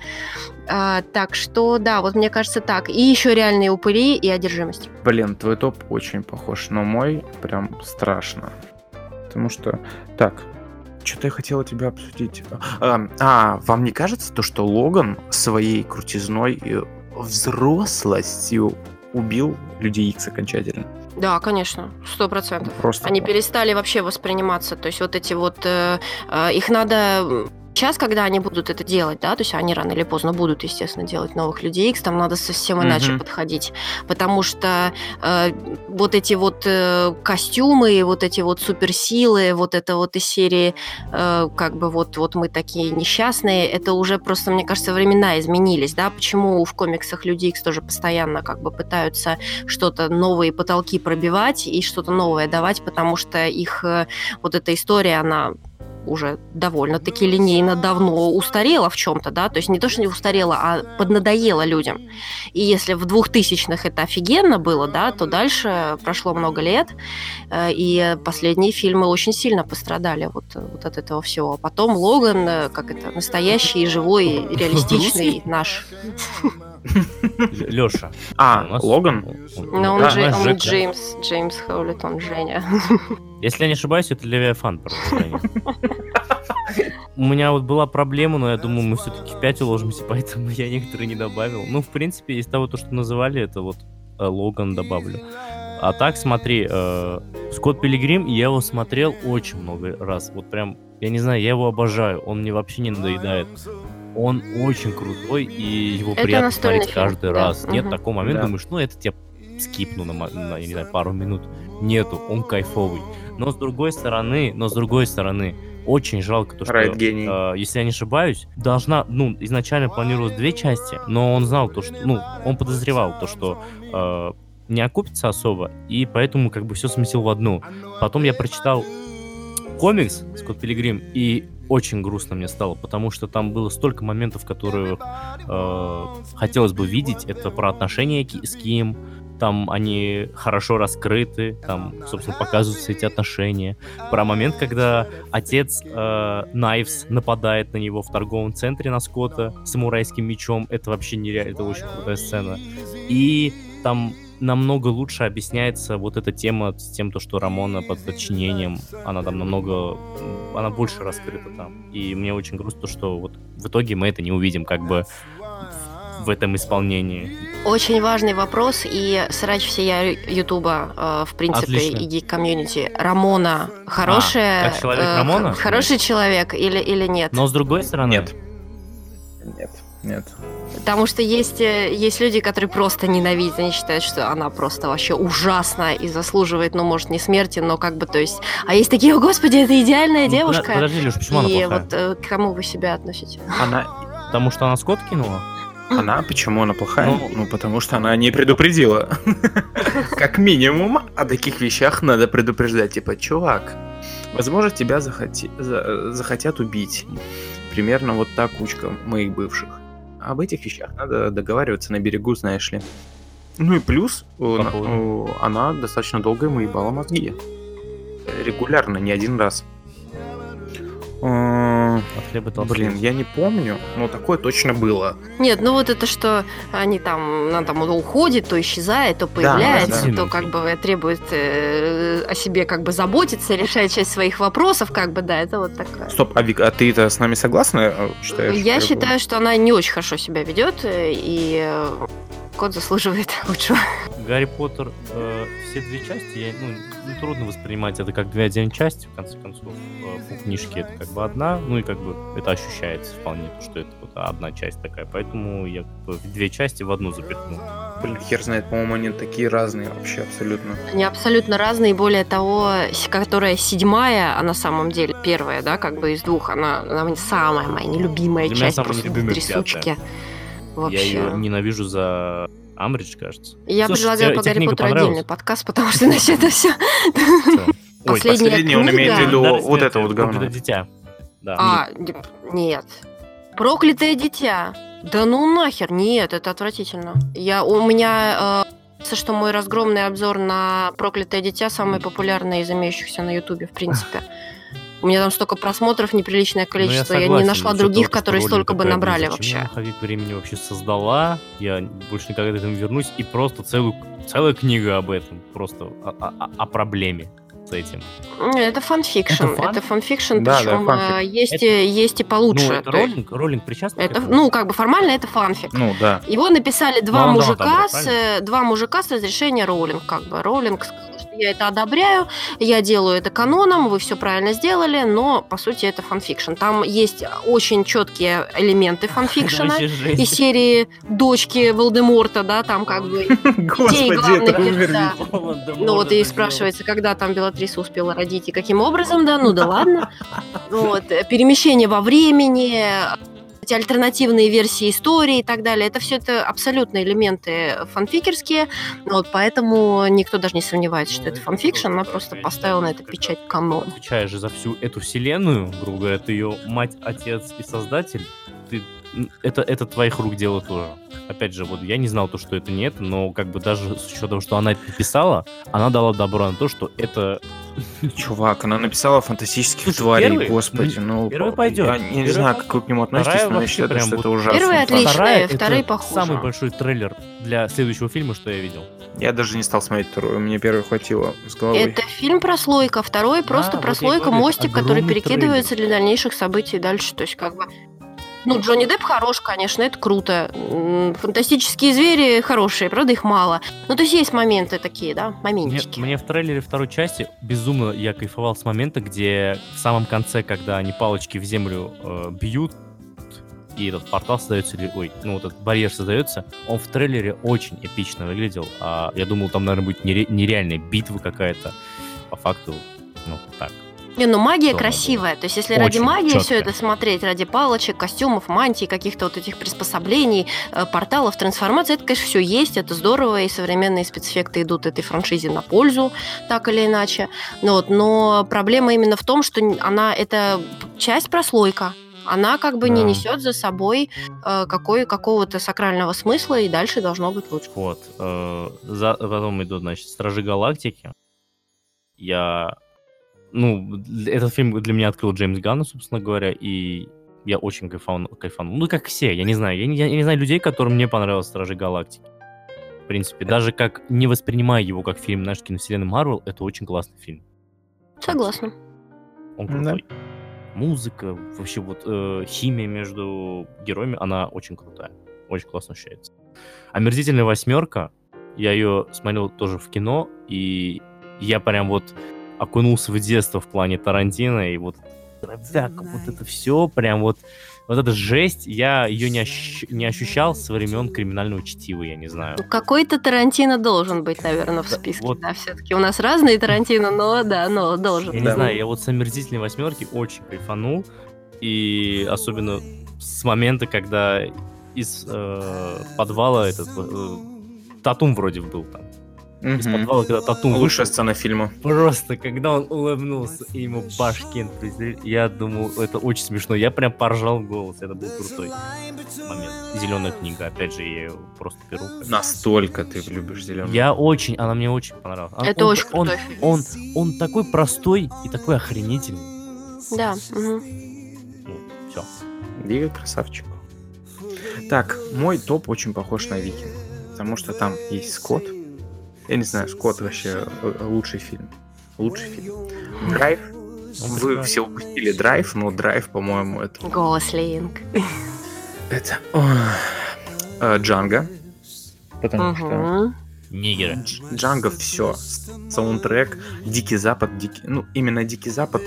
А, так что, да, вот мне кажется так. И еще реальные упыри и одержимость. Блин, твой топ очень похож на мой, прям страшно. Потому что... Так, что-то я хотела тебя обсудить. А, а, вам не кажется то, что Логан своей крутизной и взрослостью убил Люди Икс окончательно. Да, конечно, сто процентов. Просто Они перестали вообще восприниматься. То есть вот эти вот... э, э, их надо... Сейчас, когда они будут это делать, да, то есть они рано или поздно будут, естественно, делать новых людей X, там надо совсем иначе Мгм. подходить. Потому что э, вот эти вот э, костюмы, вот эти вот суперсилы, вот это вот из серии, э, как бы вот, вот мы такие несчастные, это уже просто, мне кажется, времена изменились, да, почему в комиксах Люди X тоже постоянно как бы пытаются что-то новые потолки пробивать и что-то новое давать, потому что их э, вот эта история, она уже довольно-таки линейно давно устарела в чем-то, да, то есть не то, что не устарела, а поднадоела людям. И если в 2000-х это офигенно было, да, то дальше прошло много лет, э, и последние фильмы очень сильно пострадали вот, э, вот от этого всего. А потом Логан, э, как это, настоящий, живой, реалистичный наш. Леша. А, Логан? Но он. Джеймс, Джеймс Хаулет, он Женя. Если я не ошибаюсь, это Левиафан продолжение. У меня вот была проблема, но я думаю, мы все-таки в 5 уложимся, поэтому я некоторые не добавил. Ну, в принципе, из того, то, что называли, это вот э, Логан добавлю. А так, смотри, э, Скотт Пилигрим, я его смотрел очень много раз. Вот прям, я не знаю, я его обожаю. Он мне вообще не надоедает. Он очень крутой, и его Это приятно смотреть фильм, каждый да, раз. Нет мгм. такого момента, Да. думаешь, ну это тебе скипну на, на, не знаю, пару минут. Нету, он кайфовый. Но с другой стороны, но с другой стороны, очень жалко то, что, Райт гений. э, если я не ошибаюсь, должна, ну, изначально планировалось две части, но он знал то, что, ну, он подозревал то, что э, не окупится особо, и поэтому как бы все смесил в одну. Потом я прочитал комикс Скотт Пилигрим, и очень грустно мне стало, потому что там было столько моментов, которые э, хотелось бы видеть. Это про отношения с Ким, там они хорошо раскрыты, там, собственно, показываются эти отношения. Про момент, когда отец э, Найвс нападает на него в торговом центре на Скотта самурайским мечом. Это вообще нереально, это очень крутая сцена. И там намного лучше объясняется вот эта тема с тем, то, что Рамона под подчинением, она там намного, она больше раскрыта там. И мне очень грустно, что вот в итоге мы это не увидим как бы в- этом исполнении. Очень важный вопрос, и срач всея Ютуба, э, в принципе, Отлично. и гик-комьюнити. Рамона хорошая... как человек э, Рамона? Хороший человек или, или нет? Но с другой стороны... Нет. Нет, нет. Потому что есть, э, есть люди, которые просто ненавидят, они считают, что она просто вообще ужасна и заслуживает, ну, может, не смерти, но как бы, то есть... А есть такие, о, господи, это идеальная Ну, девушка. Подожди, Леш, почему она и плохая? вот э, к кому вы себя относите? Она, Потому что она Скотт кинула? она, почему она плохая? Ну- Ну, потому что она не предупредила. Как минимум, о таких вещах надо предупреждать. Типа, чувак, возможно, тебя за- захотят убить. Примерно вот та кучка моих бывших. Об этих вещах надо договариваться на берегу, знаешь ли. Ну и плюс, э, на- Походу. э, она достаточно долго ему ебала мозги. Регулярно, не один раз. Э, От. Блин, я не помню, но такое точно было. Нет, ну вот это что они там, она там уходит, то исчезает, то появляется, да. то как бы требует э, о себе как бы заботиться, решает часть своих вопросов, как бы, да, это вот такое. Стоп, а, Вик, а ты это с нами согласна, э, считаешь? Я считаю, что она не очень хорошо себя ведет, э, и э, кот заслуживает лучшего. Гарри Поттер, э, все две части, я, ну, ну, трудно воспринимать это как две отдельные части, в конце концов. Э, по книжке это как бы одна, ну и как бы это ощущается вполне, то, что это вот одна часть такая, поэтому я как бы в две части в одну запихнул. Блин, хер знает, по-моему, они такие разные вообще абсолютно. Они абсолютно разные, более того, которая седьмая, а на самом деле первая, да, как бы из двух, она, она самая моя нелюбимая Для часть, просто трясучки. Вообще. Я ее ненавижу за Амбридж, кажется. Я Слушай, предлагаю по Гарри Поттеру отдельный подкаст, потому что иначе это все. Ой, Последняя последний он имеет в виду вот это вот говно. проклятое дитя. Да. А, нет. Проклятое дитя. Да ну нахер, нет, это отвратительно. Я, у меня э, кажется, что мой разгромный обзор на проклятое дитя самый популярный из имеющихся на Ютубе, в принципе. У меня там столько просмотров, неприличное Ну, количество. я, согласен, не нашла других, которые Роллинг столько бы набрали «Блин, зачем я вообще. «Маховик времени вообще создала. Я больше никогда к этому вернусь. И просто целую, целая книга об этом. Просто о, о- о- проблеме. с этим. Это фанфикшн. Это фан? Это фанфикшн, Да, да, причем фанфик. есть, Это- и- есть и получше. Ну, это То есть Роулинг, Роулинг причастна это, ну, как бы формально это фанфик. Ну да. Его написали два Ну, да, мужика, добро, с, э, два мужика с разрешения Роулинг, как бы. Что я это одобряю, я делаю это каноном, вы все правильно сделали, но, по сути, это фанфикшн. Там есть очень четкие элементы фанфикшена. Из серии дочки Волдеморта, да, там как бы Господи, главных да. Ну вот и спрашивается, когда там Белатриса успела родить и каким образом, да, ну да ладно. Вот, перемещение во времени, эти альтернативные версии истории и так далее, это все это абсолютно элементы фанфикерские, вот поэтому никто даже не сомневается, что это фанфикшн, она просто поставила на это печать канон. отвечаешь за всю эту вселенную, грубо говоря, ты ее мать, отец и создатель, ты, это, это твоих рук дело тоже. Опять же, вот я не знал то, что это не это, но как бы даже с учетом, что она это написала, она дала добро на то, что это... Чувак, она написала фантастических Слушай, тварей, первый- господи, ну... первый пойдет. Я не Первый знаю, как вы к нему относитесь, но я считаю, прям что вот- это ужасно. Первый отличный. Вторая это похуже. самый большой трейлер для следующего фильма, что я видел. Я даже не стал смотреть вторую, мне первый хватило с головой. Это фильм прослойка, второй просто вот прослойка, мостик, который перекидывается для дальнейших событий дальше. То есть как бы... Ну, Джонни Депп хорош, конечно, это круто. Фантастические звери хорошие, правда, их мало. Ну, то есть есть моменты такие, да, Мне, моментики. мне в трейлере второй части безумно я кайфовал с момента, где в самом конце, когда они палочки в землю э, бьют, и этот портал создается, или, ой, ну вот этот барьер создается, он в трейлере очень эпично выглядел. А я думал, там, наверное, будет нере- нереальная битва какая-то. По факту, ну, так. Не, ну магия Что красивая. То есть, если Очень ради магии все чёткая. это смотреть, ради палочек, костюмов, мантий, каких-то вот этих приспособлений, э, порталов, трансформаций, это, конечно, все есть, это здорово, и современные спецэффекты идут этой франшизе на пользу, так или иначе. Ну вот, но проблема именно в том, что она это часть прослойка. Она как бы не Да. несет за собой э, какой, какого-то сакрального смысла, и дальше должно быть лучше. Вот. э, за- потом идут, значит, Стражи Галактики. Я... Ну, этот фильм для меня открыл Джеймс Ганн, собственно говоря, и я очень кайфанул. кайфанул. Ну, как все, я не знаю. Я не, я не знаю людей, которым не понравилось Стражи Галактики. В принципе, даже как не воспринимая его как фильм нашей киновселенной Марвел, это очень классный фильм. Согласна. Он Да. крутой. Музыка, вообще вот э, химия между героями, она очень крутая. Очень классно ощущается. Омерзительная восьмерка, я ее смотрел тоже в кино, и я прям вот окунулся в детство в плане Тарантино, и вот дровяк, вот это все, прям вот, вот эта жесть, я ее не, ощущ- не ощущал со времен криминального чтива, я не знаю. Ну, Какой-то Тарантино должен быть, наверное, в Да, списке. вот. Да, все-таки у нас разные Тарантино, но да, но должен. Я не Да. знаю, я вот с омерзительной восьмерки очень кайфанул. И особенно с момента, когда из э, подвала этот э, Татум вроде был там. Из Мгм. подвала, когда Татум Лучшая вышел, сцена фильма. Просто, когда он улыбнулся, и ему башкин призрел, я думал, это очень смешно. Я прям поржал в голос, это был крутой момент. Зеленая книга, опять же, я ее просто беру. Настолько ты любишь зеленый. Я очень, она мне очень понравилась. А Это он- очень он, крутой фильм. он, он такой простой и такой охренительный. Да. мгм. все. Дига красавчик. Так, мой топ очень похож на Викинг. Потому что там есть Скотт. Я не знаю, Скотт вообще э, лучший фильм. Лучший фильм. Драйв. Вы все упустили Драйв, но Драйв, по-моему, это... Гослинг. Это... э, Джанго. Потому что. Нигеры. Дж- Джанго все. Саундтрек, Дикий Запад, дикий, ну, именно Дикий Запад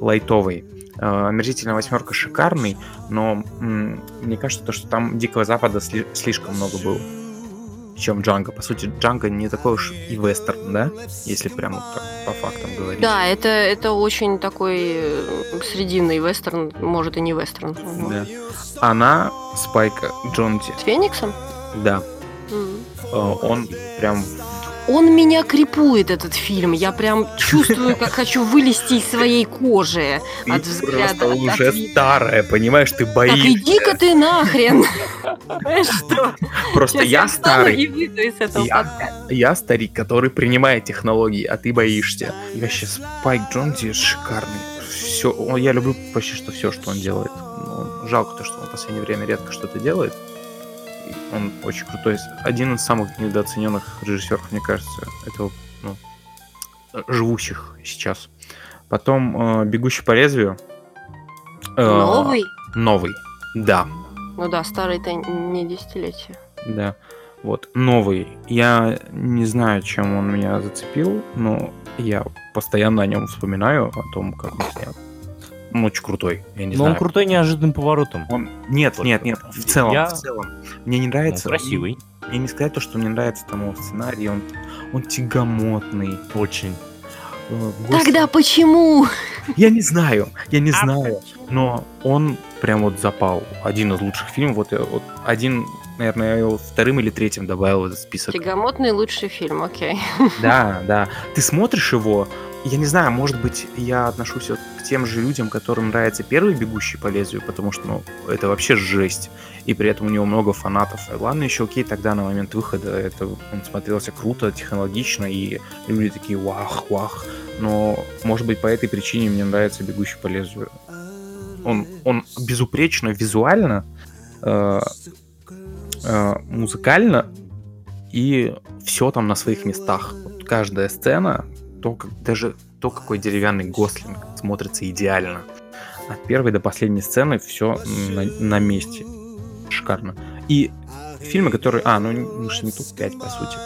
лайтовый. Э, Омерзительная восьмерка шикарный, но мне кажется, то, что там Дикого Запада сли- слишком много было, чем Джанго. По сути, Джанго не такой уж и вестерн, да? Если прям вот так по фактам говорить. Да, это, это очень такой э, срединный вестерн, может и не вестерн. Да. Она, Спайка Джонти, С Фениксом? да, э, он прям Он меня крепует, этот фильм. Я прям чувствую, как хочу вылезти из своей кожи ты от взгляда. от уже вида. старая, понимаешь, ты Так боишься. иди-ка ты нахрен! Что? Просто Сейчас я старый. Я-. Я старик, который принимает технологии, а ты боишься. И вообще Спайк Джонти шикарный. Все, я люблю почти что все, что он делает. Ну, жалко то, что он в последнее время редко что-то делает. Он очень крутой. Один из самых недооцененных режиссеров, мне кажется. Это, ну, живущих сейчас. Потом э, «Бегущий по лезвию». Э, Новый? Новый, да. Ну да, старый-то не десятилетие. Да. Вот, новый. Я не знаю, чем он меня зацепил, но я постоянно о нем вспоминаю, о том, как он снят. Он очень крутой, я не Но знаю. он крутой неожиданным поворотом. Он... Нет, Вот. нет, нет, в целом, Я- в целом. Мне не Он нравится... красивый. Мне не сказать то, что мне нравится там его сценарий, он, он тягомотный. Очень. Э, господи, Тогда почему? Я не знаю, я не знаю, но он прям вот запал. Один из лучших фильмов, вот, я- вот один, наверное, я его вторым или третьим добавил в этот список. Тягомотный лучший фильм, окей. Да, да. Ты смотришь его, я не знаю, может быть, я отношусь вот к тем же людям, которым нравится первый «Бегущий по лезвию», потому что, ну, это вообще жесть, и при этом у него много фанатов. Ладно, еще окей, тогда на момент выхода это он смотрелся круто, технологично, и люди такие вах, вах. Но, может быть, по этой причине мне нравится «Бегущий по лезвию». Он, он безупречно визуально, э, э, музыкально, и все там на своих местах. Вот каждая сцена, то, как, даже то, какой деревянный Гослинг смотрится идеально. От первой до последней сцены все на, на месте. Шикарно. И фильмы, которые... А, ну, же не топ-5, по сути.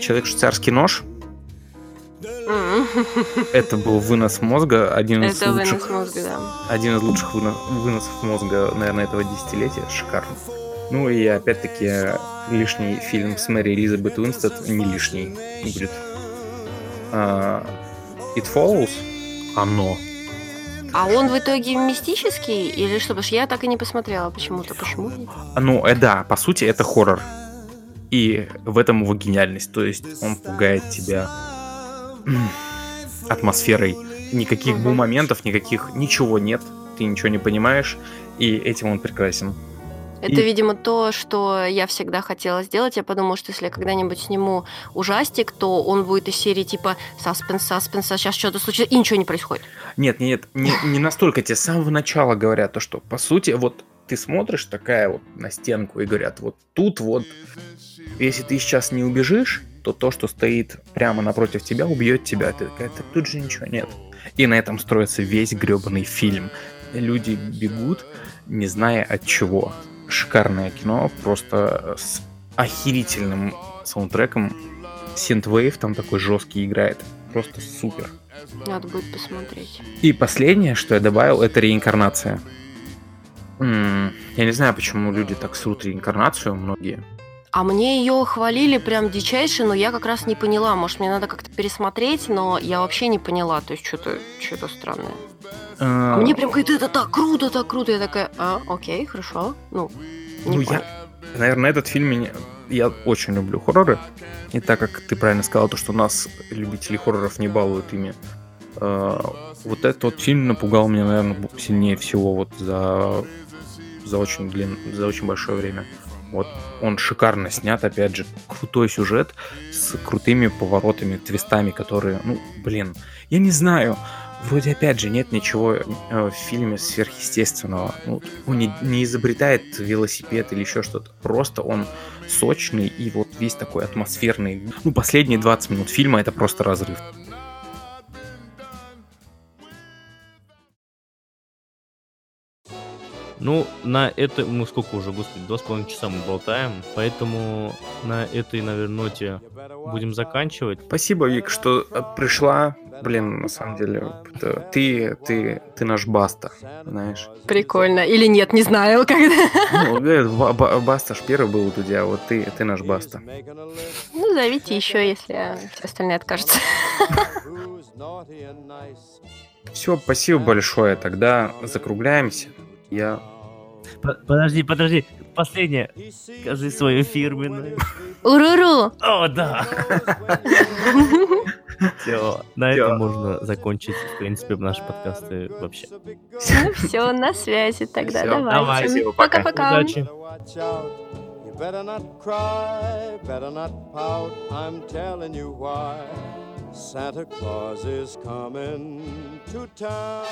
«Человек-швейцарский нож» это был вынос мозга, один из Это лучших... вынос мозга, да. Один из лучших выно- выносов мозга, наверное, этого десятилетия. Шикарно. Ну и опять-таки лишний фильм с Мэри Элизабет Уинстед не лишний будет. А, It Follows, оно. А он в итоге мистический или что? Потому что я так и не посмотрела почему-то. Почему? Ну, э, да, по сути, это хоррор. И в этом его гениальность. То есть он пугает тебя атмосферой. Никаких Мгм. бу-моментов, никаких... Ничего нет. Ты ничего не понимаешь. И этим он прекрасен. Это, И- видимо, то, что я всегда хотела сделать. Я подумала, что если я когда-нибудь сниму ужастик, то он будет из серии типа саспенс, саспенс, а сейчас что-то случится, и ничего не происходит. Нет, нет, не, не настолько тебе с самого начала говорят то, что по сути вот ты смотришь такая вот на стенку и говорят, вот тут вот, если ты сейчас не убежишь, то то, что стоит прямо напротив тебя, убьет тебя. Ты такая, так тут же ничего нет. И на этом строится весь гребаный фильм. Люди бегут, не зная от чего. Шикарное кино, просто с охерительным саундтреком. Синтвейв там такой жесткий играет. Просто супер. Надо будет посмотреть. И последнее, что я добавил, это реинкарнация. М, Я не знаю, почему люди так срут реинкарнацию, многие. А мне ее хвалили прям дичайше, но я как раз не поняла. Может, мне надо как-то пересмотреть, но я вообще не поняла. То есть что-то что странное. А А, мне прям говорит, это так круто, так круто. Я такая, а, окей, хорошо. Ну, не Ну, понял. я, наверное, этот фильм меня... Я очень люблю хорроры. И так как ты правильно сказал, то, что нас, любители хорроров, не балуют ими, э, вот этот вот фильм напугал меня, наверное, сильнее всего вот за, за, очень длин... за очень большое время. Вот он шикарно снят, опять же, крутой сюжет с крутыми поворотами, твистами, которые, ну, блин, я не знаю, вроде опять же нет ничего э, в фильме сверхъестественного. Ну, он не, не изобретает велосипед или еще что-то. Просто он сочный и вот весь такой атмосферный. Ну, последние 20 минут фильма это просто разрыв. Ну, на это мы сколько уже, господи, два с половиной часа мы болтаем, поэтому на этой, наверное, ноте будем заканчивать. Спасибо, Вик, что пришла. Блин, на самом деле, это- ты, ты, ты наш Баста, знаешь. Прикольно. Или нет, не знаю, когда. Ну, э, Ба- Ба- Баста ж первый был у тебя, а вот ты, ты наш Баста. Ну, зовите еще, если все остальные откажутся. Все, спасибо большое. Тогда закругляемся. Я Подожди, подожди, последнее. Скажи свое фирменное. Уруру! О, да! Все, на этом можно закончить, в принципе, наши подкасты вообще. Все, на связи тогда. Давайте. давай. Пока-пока. Удачи. You better not cry, better not pout. I'm telling you why. Santa Claus is coming to town.